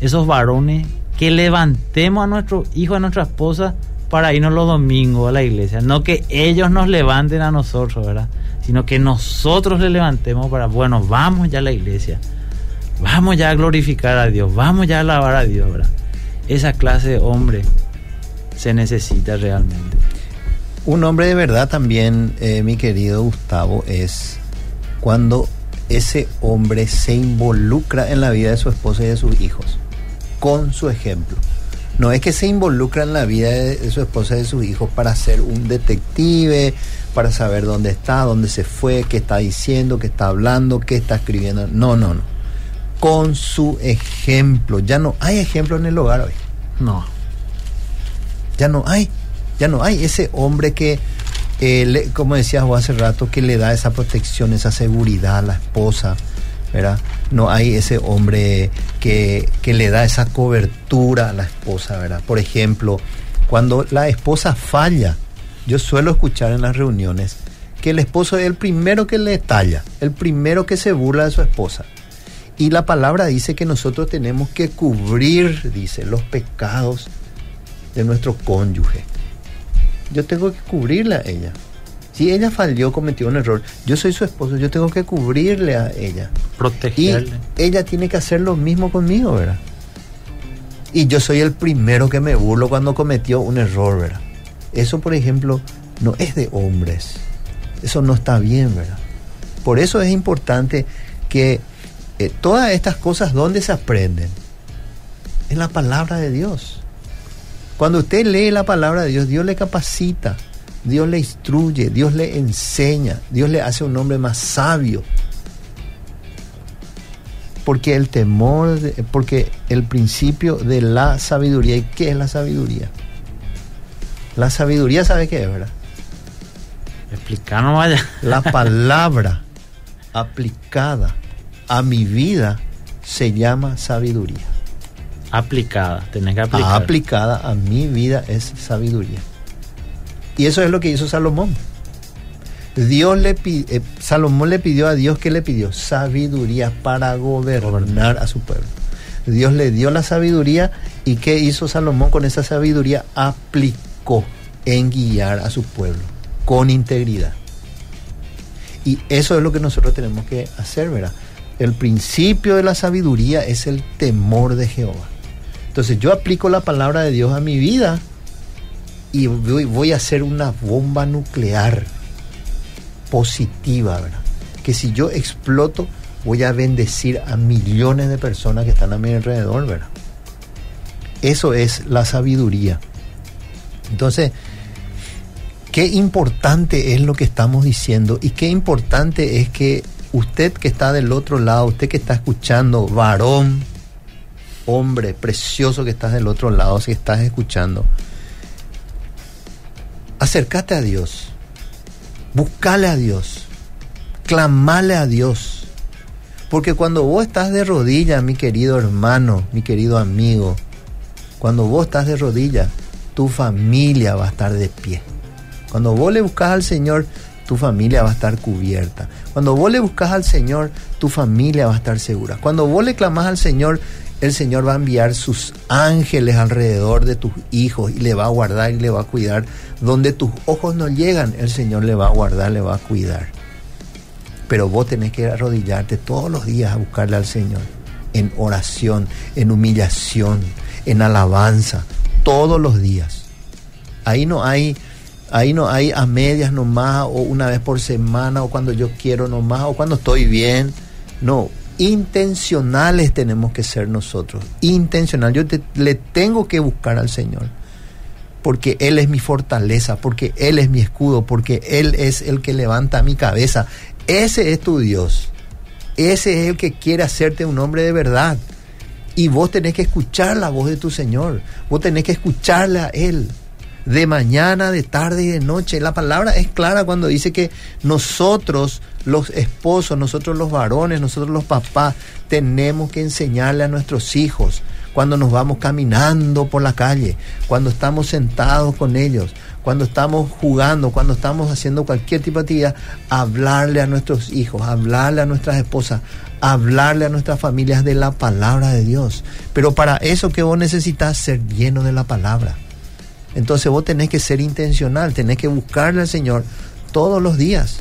Speaker 3: esos varones, que levantemos a nuestros hijos, a nuestra esposa para irnos los domingos a la iglesia. No que ellos nos levanten a nosotros, ¿verdad? Sino que nosotros le levantemos para, bueno, vamos ya a la iglesia. Vamos ya a glorificar a Dios. Vamos ya a alabar a Dios, ¿verdad? Esa clase de hombre se necesita realmente.
Speaker 2: Un hombre de verdad también, eh, mi querido Gustavo, es cuando ese hombre se involucra en la vida de su esposa y de sus hijos, con su ejemplo. No es que se involucra en la vida de, de su esposa y de sus hijos para ser un detective, para saber dónde está, dónde se fue, qué está diciendo, qué está hablando, qué está escribiendo. No, no, no. Con su ejemplo. Ya no hay ejemplo en el hogar hoy.
Speaker 3: No.
Speaker 2: Ya no hay. Ya no hay ese hombre que, como decías vos hace rato, que le da esa protección, esa seguridad a la esposa, ¿verdad? No hay ese hombre que, que le da esa cobertura a la esposa, ¿verdad? Por ejemplo, cuando la esposa falla, yo suelo escuchar en las reuniones que el esposo es el primero que le talla, el primero que se burla de su esposa. Y la palabra dice que nosotros tenemos que cubrir, dice, los pecados de nuestro cónyuge. Yo tengo que cubrirle a ella. Si ella falló, cometió un error, yo soy su esposo, yo tengo que cubrirle a ella. Y
Speaker 3: Protegerle.
Speaker 2: ella tiene que hacer lo mismo conmigo, ¿verdad? Y yo soy el primero que me burlo cuando cometió un error, ¿verdad? Eso, por ejemplo, no es de hombres. Eso no está bien, ¿verdad? Por eso es importante que eh, todas estas cosas, ¿dónde se aprenden? En la palabra de Dios. Cuando usted lee la palabra de Dios, Dios le capacita, Dios le instruye, Dios le enseña, Dios le hace un hombre más sabio. Porque el temor, de- porque el principio de la sabiduría, ¿y qué es la sabiduría? La sabiduría, ¿sabe qué es, verdad?
Speaker 3: Explicarnos vaya.
Speaker 2: La <laughs> palabra aplicada a mi vida se llama sabiduría.
Speaker 3: Aplicada. Tenés que aplicar.
Speaker 2: aplicada a mi vida es sabiduría. Y eso es lo que hizo Salomón. Dios le eh, Salomón le pidió a Dios que le pidió sabiduría para gobernar a su pueblo. Dios le dio la sabiduría y ¿qué hizo Salomón con esa sabiduría? Aplicó en guiar a su pueblo con integridad. Y eso es lo que nosotros tenemos que hacer, ¿verdad? El principio de la sabiduría es el temor de Jehová. Entonces yo aplico la palabra de Dios a mi vida y voy, a hacer una bomba nuclear positiva, ¿verdad? Que si yo exploto voy a bendecir a millones de personas que están a mi alrededor, ¿verdad? Eso es la sabiduría. Entonces, qué importante es lo que estamos diciendo y qué importante es que usted que está del otro lado, usted que está escuchando, varón, hombre precioso que estás del otro lado, si estás escuchando, acércate a Dios, buscale a Dios, clamale a Dios. Porque cuando vos estás de rodillas, mi querido hermano, mi querido amigo, cuando vos estás de rodillas, tu familia va a estar de pie. Cuando vos le buscas al Señor, tu familia va a estar cubierta. Cuando vos le buscas al Señor, tu familia va a estar segura. Cuando vos le clamas al Señor, el Señor va a enviar sus ángeles alrededor de tus hijos y le va a guardar y le va a cuidar. Donde tus ojos no llegan, el Señor le va a guardar, le va a cuidar. Pero vos tenés que arrodillarte todos los días a buscarle al Señor en oración, en humillación, en alabanza, todos los días. Ahí no hay, ahí no hay a medias nomás, o una vez por semana, o cuando yo quiero nomás, o cuando estoy bien. No, intencionales tenemos que ser nosotros. Intencional. Yo te- le tengo que buscar al Señor. Porque Él es mi fortaleza, porque Él es mi escudo, porque Él es el que levanta mi cabeza. Ese es tu Dios. Ese es el que quiere hacerte un hombre de verdad. Y vos tenés que escuchar la voz de tu Señor. Vos tenés que escucharle a Él. De mañana, de tarde y de noche. La palabra es clara cuando dice que nosotros, los esposos, nosotros los varones, nosotros los papás, tenemos que enseñarle a nuestros hijos cuando nos vamos caminando por la calle, cuando estamos sentados con ellos, cuando estamos jugando, cuando estamos haciendo cualquier tipo de actividad, hablarle a nuestros hijos, hablarle a nuestras esposas, hablarle a nuestras familias de la palabra de Dios. Pero para eso que vos necesitas ser lleno de la palabra. Entonces vos tenés que ser intencional, tenés que buscarle al Señor todos los días.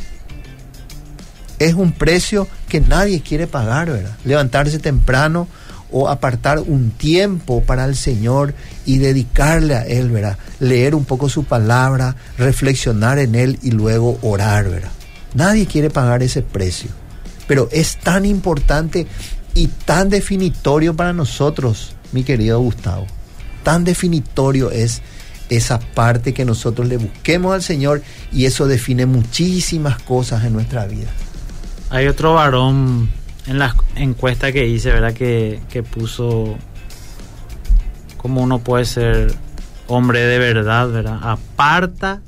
Speaker 2: Es un precio que nadie quiere pagar, ¿verdad? Levantarse temprano o apartar un tiempo para el Señor y dedicarle a Él, ¿verdad? Leer un poco su palabra, reflexionar en Él y luego orar, ¿verdad? Nadie quiere pagar ese precio. Pero es tan importante y tan definitorio para nosotros, mi querido Gustavo. Tan definitorio es esa parte que nosotros le busquemos al Señor y eso define muchísimas cosas en nuestra vida.
Speaker 3: Hay otro varón en la encuesta que hice, ¿verdad? Que, que puso cómo uno puede ser hombre de verdad, ¿verdad? Aparta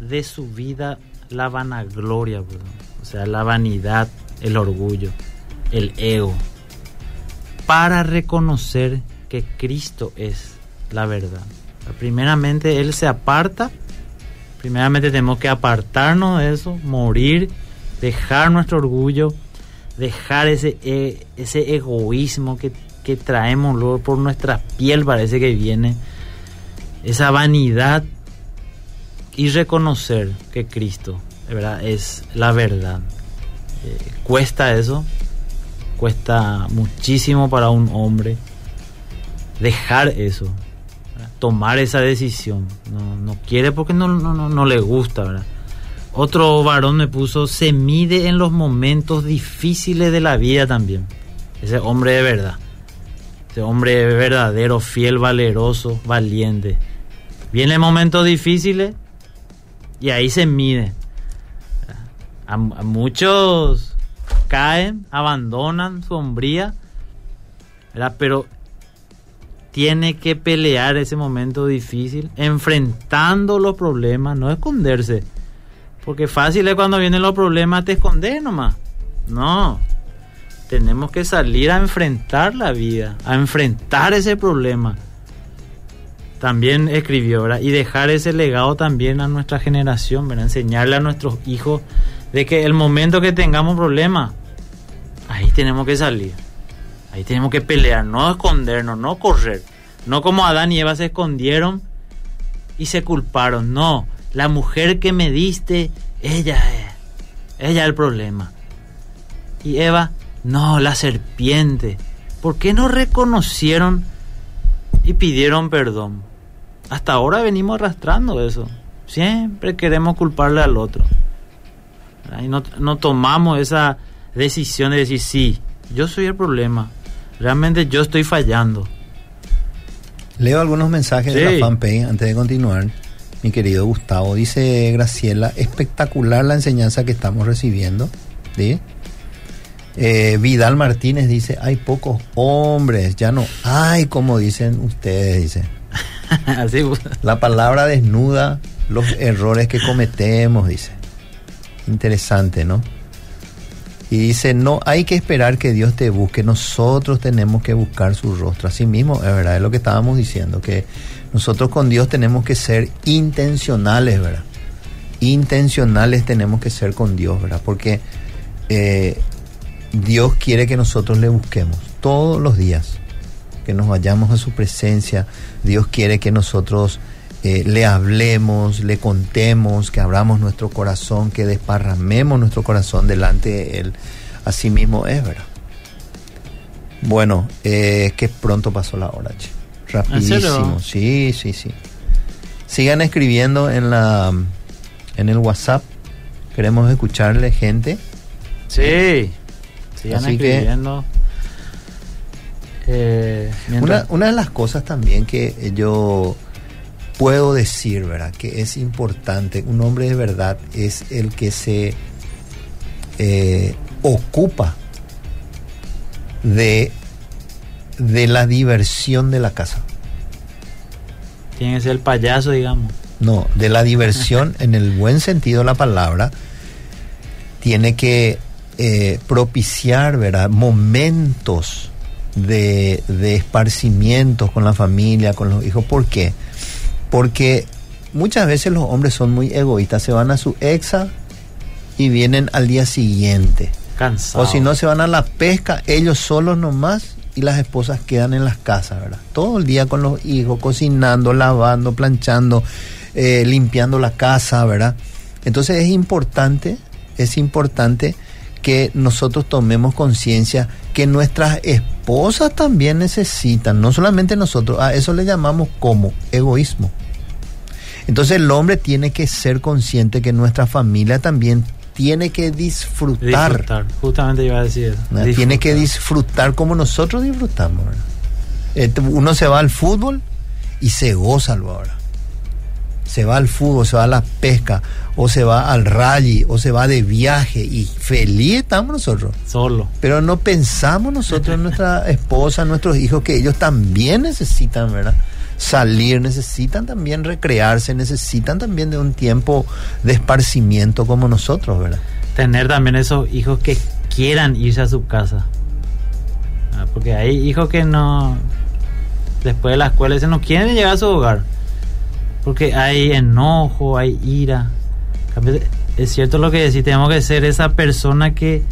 Speaker 3: de su vida la vanagloria, ¿verdad? o sea, la vanidad, el orgullo, el ego, para reconocer que Cristo es la verdad. Primeramente Él se aparta, primeramente tenemos que apartarnos de eso, morir, dejar nuestro orgullo, dejar ese, e- ese egoísmo que, que traemos por nuestra piel, parece que viene, esa vanidad y reconocer que Cristo verdad es la verdad. Eh, cuesta eso, cuesta muchísimo para un hombre dejar eso. Tomar esa decisión. No, no quiere porque no, no, no, no le gusta, ¿verdad? Otro varón me puso, se mide en los momentos difíciles de la vida también. Ese hombre de verdad. Ese hombre verdadero, fiel, valeroso, valiente. Vienen momentos difíciles y ahí se mide. A, muchos caen, abandonan su hombría, ¿verdad? pero tiene que pelear ese momento difícil, enfrentando los problemas, no esconderse. Porque fácil es cuando vienen los problemas te escondes nomás. No. Tenemos que salir a enfrentar la vida, a enfrentar ese problema. También escribió, ¿verdad? Y dejar ese legado también a nuestra generación, ¿verdad? Enseñarle a nuestros hijos de que el momento que tengamos problemas, ahí tenemos que salir. Ahí tenemos que pelear, no escondernos, no correr. No como Adán y Eva se escondieron y se culparon. No, la mujer que me diste, ella es. Ella es el problema. Y Eva, no, la serpiente. ¿Por qué no reconocieron y pidieron perdón? Hasta ahora venimos arrastrando eso. Siempre queremos culparle al otro. Y no, no tomamos esa decisión de decir, sí, yo soy el problema. Realmente yo estoy fallando.
Speaker 2: Leo algunos mensajes de la fanpage antes de continuar. Mi querido Gustavo, dice Graciela, espectacular la enseñanza que estamos recibiendo. ¿sí? Eh, Vidal Martínez dice, hay pocos hombres, ya no hay como dicen ustedes, dice. <laughs>
Speaker 3: Así,
Speaker 2: La palabra desnuda los errores que cometemos, dice. Interesante, ¿no? Y dice, no hay que esperar que Dios te busque, nosotros tenemos que buscar su rostro. Así mismo, es verdad, es lo que estábamos diciendo, que nosotros con Dios tenemos que ser intencionales, ¿verdad? Intencionales tenemos que ser con Dios, ¿verdad? Porque eh, Dios quiere que nosotros le busquemos todos los días. que nos vayamos a su presencia. Dios quiere que nosotros eh, le hablemos, le contemos, que abramos nuestro corazón, que desparramemos nuestro corazón delante de Él. Así mismo es, ¿verdad? Bueno, eh, que pronto pasó la hora, che. Rapidísimo. Sí, sí, sí. Sigan escribiendo en la en el WhatsApp. Queremos escucharle, gente.
Speaker 3: Sí. Sigan
Speaker 2: Así que-
Speaker 3: escribiendo. Eh,
Speaker 2: Una, una de las cosas también que yo puedo decir, ¿verdad? Que es importante, un hombre de verdad es el que se eh, ocupa de, de la diversión de la casa.
Speaker 3: Tiene que ser el payaso, digamos.
Speaker 2: No, de la diversión <laughs> en el buen sentido de la palabra, tiene que eh, propiciar, ¿verdad? Momentos de, de esparcimientos con la familia, con los hijos. ¿Por qué? Porque muchas veces los hombres son muy egoístas, se van a su exa y vienen al día siguiente.
Speaker 3: Cansado.
Speaker 2: O si no, se van a la pesca ellos solos nomás y las esposas quedan en las casas, ¿verdad? Todo el día con los hijos, cocinando, lavando, planchando, eh, limpiando la casa, ¿verdad? Entonces es importante, es importante que nosotros tomemos conciencia que nuestras esposas también necesitan, no solamente nosotros, a eso le llamamos como egoísmo. Entonces el hombre tiene que ser consciente que nuestra familia también tiene que disfrutar.
Speaker 3: Disfrutar. Justamente iba a decir eso.
Speaker 2: Tiene que disfrutar como nosotros disfrutamos. Este, Uno se va al fútbol y se goza lo ahora. Se va al fútbol, se va a la pesca, o se va al rally, o se va de viaje, y feliz estamos nosotros.
Speaker 3: Solo.
Speaker 2: Pero no pensamos nosotros en nuestra <laughs> esposa, nuestros hijos, que ellos también necesitan, ¿verdad? Salir, necesitan también recrearse, necesitan también de un tiempo de esparcimiento como nosotros, ¿verdad?
Speaker 3: Tener también esos hijos que quieran irse a su casa. Ah, Porque hay hijos que no. Después de la escuela dicen no quieren llegar a su hogar. Porque hay enojo, hay ira. Es cierto lo que decís, tenemos que ser esa persona que.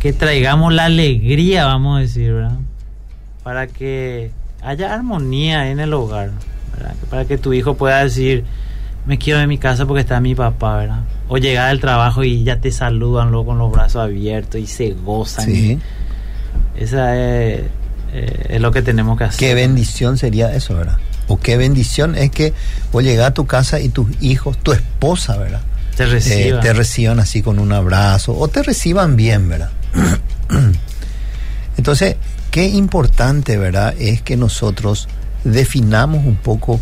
Speaker 3: que traigamos la alegría, vamos a decir, ¿verdad? Para que haya armonía en el hogar, ¿verdad? Para que tu hijo pueda decir, me quiero de mi casa porque está mi papá, ¿verdad? O llegar al trabajo y ya te saludan luego con los brazos abiertos y se gozan.
Speaker 2: Sí.
Speaker 3: Esa es, eh, es lo que tenemos que hacer.
Speaker 2: Qué bendición sería eso, ¿verdad? O qué bendición es que vos llegás a tu casa y tus hijos, tu esposa, ¿verdad?
Speaker 3: Te
Speaker 2: Eh,
Speaker 3: reciban.
Speaker 2: te reciban así con un abrazo o te reciban bien, ¿verdad? <clears throat> Entonces, qué importante, ¿verdad? Es que nosotros definamos un poco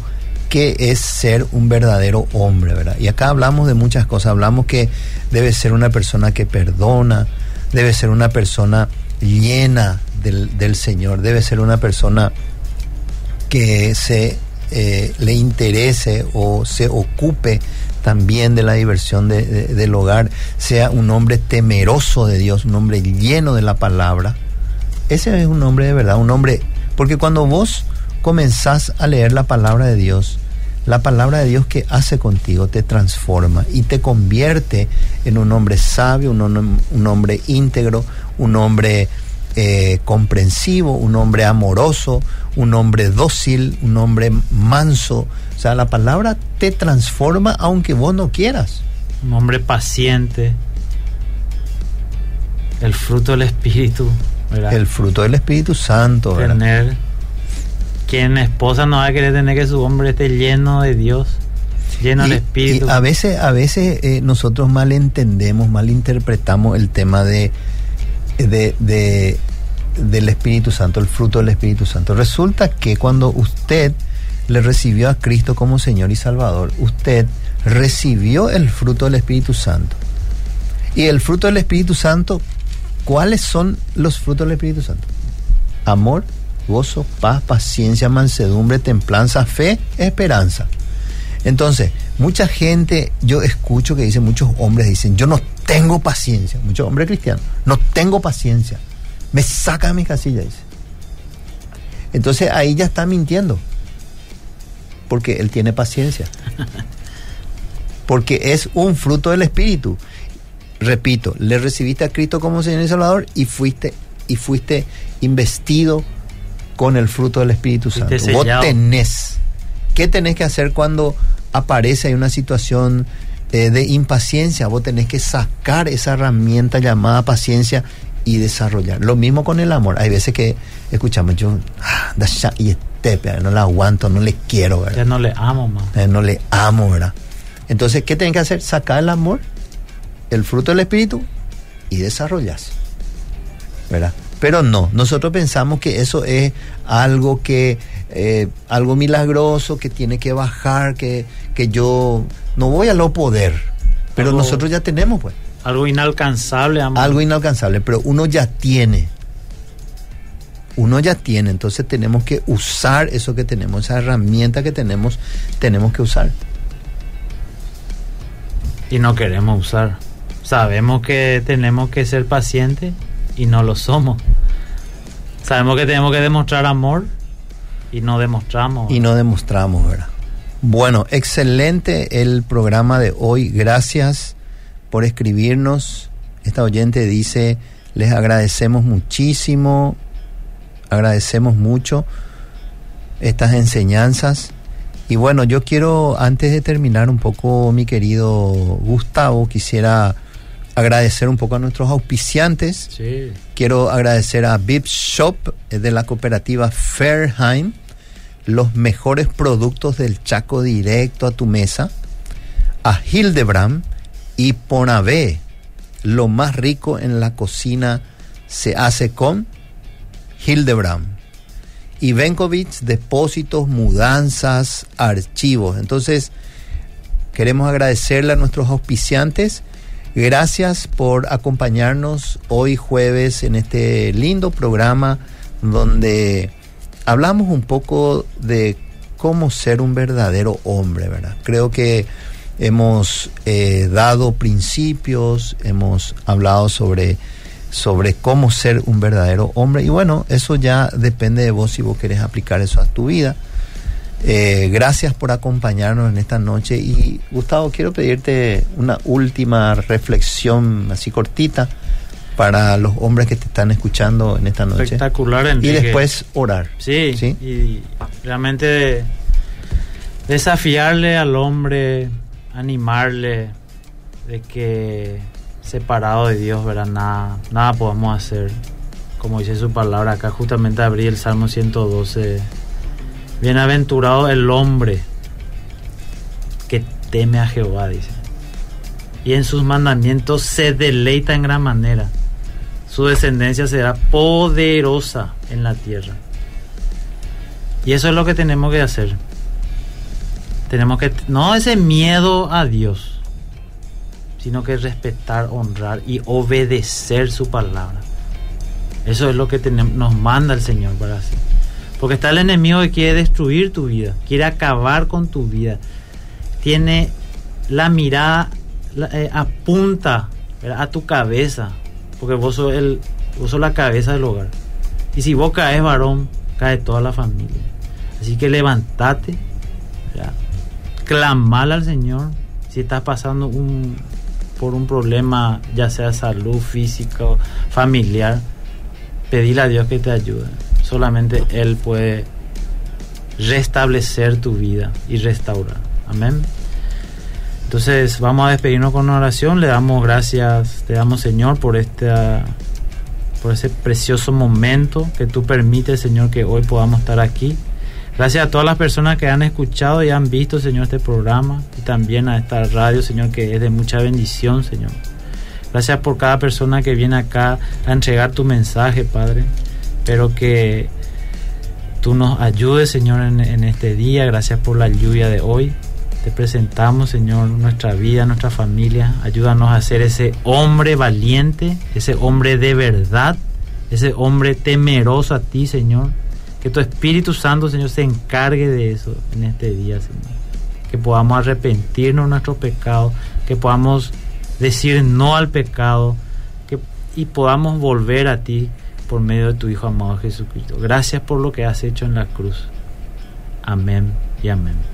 Speaker 2: qué es ser un verdadero hombre, ¿verdad? Y acá hablamos de muchas cosas, hablamos que debe ser una persona que perdona, debe ser una persona llena del, del Señor, debe ser una persona que se eh, le interese o se ocupe también de la diversión de- de- del hogar, sea un hombre temeroso de Dios, un hombre lleno de la palabra. Ese es un hombre de verdad, un hombre, porque cuando vos comenzás a leer la palabra de Dios, la palabra de Dios que hace contigo te transforma y te convierte en un hombre sabio, un, un hombre íntegro, un hombre eh, comprensivo, un hombre amoroso, un hombre dócil, un hombre manso. O sea, la palabra te transforma aunque vos no quieras.
Speaker 3: Un hombre paciente. El fruto del Espíritu. ¿verdad?
Speaker 2: El fruto del Espíritu Santo. ¿verdad?
Speaker 3: tener quien esposa no va a querer tener que su hombre esté lleno de Dios lleno del
Speaker 2: Y-
Speaker 3: espíritu
Speaker 2: y a veces, a veces eh, nosotros malentendemos, malinterpretamos el tema de, de, de- del Espíritu Santo, el fruto del Espíritu Santo. Resulta que cuando usted le recibió a Cristo como Señor y Salvador, usted recibió el fruto del Espíritu Santo. Y el fruto del Espíritu Santo, ¿cuáles son los frutos del Espíritu Santo? Amor, gozo, paz, paciencia, mansedumbre, templanza, fe, esperanza. Entonces, mucha gente, yo escucho que dicen, muchos hombres dicen, yo no tengo paciencia, muchos hombres cristianos, no tengo paciencia, me saca de mi casilla, dice. Entonces ahí ya está mintiendo, porque él tiene paciencia, <laughs> porque es un fruto del Espíritu. Repito, le recibiste a Cristo como Señor y Salvador y fuiste, y fuiste investido con el fruto del Espíritu Santo. Vos tenés. ¿Qué tenés que hacer cuando aparece una situación eh, de impaciencia? Vos tenés que sacar esa herramienta llamada paciencia y desarrollar. Lo mismo con el amor. Hay veces que escuchamos, yo, ah, y este, no la aguanto, no le quiero, ¿verdad?
Speaker 3: Ya no le amo más.
Speaker 2: Eh, no le amo, ¿verdad? Entonces, ¿qué tienen que hacer? Sacar el amor, el fruto del Espíritu y desarrollarse, ¿verdad? Pero no, nosotros pensamos que eso es algo que, eh, algo milagroso, que tiene que bajar, que, que yo no voy a lo poder, pero
Speaker 3: Algo-
Speaker 2: nosotros ya tenemos, pues,
Speaker 3: Algo inalcanzable, amor.
Speaker 2: algo inalcanzable, pero uno ya tiene. Uno ya tiene, entonces tenemos que usar eso que tenemos, esa herramienta que tenemos, tenemos que usar.
Speaker 3: y no queremos usar. Sabemos que tenemos que ser pacientes y no lo somos. Sabemos que tenemos que demostrar amor y no demostramos.
Speaker 2: y no demostramos, ¿verdad? Bueno, excelente el programa de hoy. Gracias por escribirnos. Esta oyente dice, les agradecemos muchísimo, agradecemos mucho estas enseñanzas. Y bueno, yo quiero, antes de terminar un poco, mi querido Gustavo, quisiera agradecer un poco a nuestros auspiciantes.
Speaker 3: Sí.
Speaker 2: Quiero agradecer a Vips Shop de la cooperativa Fairheim, los mejores productos del Chaco directo a tu mesa. A Hildebrand y Ponabé, lo más rico en la cocina se hace con Hildebrand. Y Benkovic, depósitos, mudanzas, archivos. Entonces, queremos agradecerle a nuestros auspiciantes. Gracias por acompañarnos hoy jueves en este lindo programa donde hablamos un poco de cómo ser un verdadero hombre, ¿verdad? Creo que hemos eh, dado principios, hemos hablado sobre, sobre cómo ser un verdadero hombre y bueno, eso ya depende de vos si vos querés aplicar eso a tu vida. Eh, gracias por acompañarnos en esta noche y Gustavo, quiero pedirte una última reflexión así cortita para los hombres que te están escuchando en esta noche.
Speaker 3: Espectacular,
Speaker 2: Y
Speaker 3: Enrique.
Speaker 2: después orar.
Speaker 3: Sí,
Speaker 2: ¿Sí?
Speaker 3: y realmente desafiarle al hombre, animarle de que separado de Dios, ¿verdad? Nada, nada podemos hacer. Como dice su palabra acá, justamente abrí el Salmo 112. Bienaventurado el hombre que teme a Jehová, dice. Y en sus mandamientos se deleita en gran manera. Su descendencia será poderosa en la tierra. Y eso es lo que tenemos que hacer. Tenemos que, no ese miedo a Dios, sino que respetar, honrar y obedecer su palabra. Eso es lo que nos manda el Señor para hacer. Porque está el enemigo que quiere destruir tu vida, quiere acabar con tu vida. Tiene la mirada, eh, apunta a tu cabeza, porque vos sos, el, vos sos la cabeza del hogar. Y si vos caes varón, cae toda la familia. Así que levantate, ¿verdad? clamala al Señor. Si estás pasando un, por un problema, ya sea salud, física o familiar, pedile a Dios que te ayude. Solamente Él puede restablecer tu vida y restaurar. Amén. Entonces vamos a despedirnos con una oración. Le damos gracias, te damos Señor por esta por ese precioso momento que tú permites, Señor, que hoy podamos estar aquí. Gracias a todas las personas que han escuchado y han visto, Señor, este programa y también a esta radio, Señor, que es de mucha bendición, Señor. Gracias por cada persona que viene acá a entregar tu mensaje, Padre. Pero que tú nos ayudes, Señor, en, en este día. Gracias por la lluvia de hoy. Te presentamos, Señor, nuestra vida, nuestra familia. Ayúdanos a ser ese hombre valiente, ese hombre de verdad, ese hombre temeroso a ti, Señor. Que tu Espíritu Santo, Señor, se encargue de eso en este día, Señor. Que podamos arrepentirnos de nuestros pecados, que podamos decir no al pecado que, y podamos volver a ti por medio de tu Hijo amado Jesucristo. Gracias por lo que has hecho en la cruz. Amén y amén.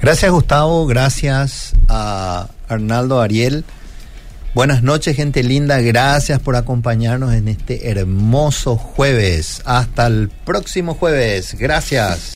Speaker 2: Gracias Gustavo, gracias a Arnaldo Ariel. Buenas noches, gente linda. Gracias por acompañarnos en este hermoso jueves. Hasta el próximo jueves. Gracias.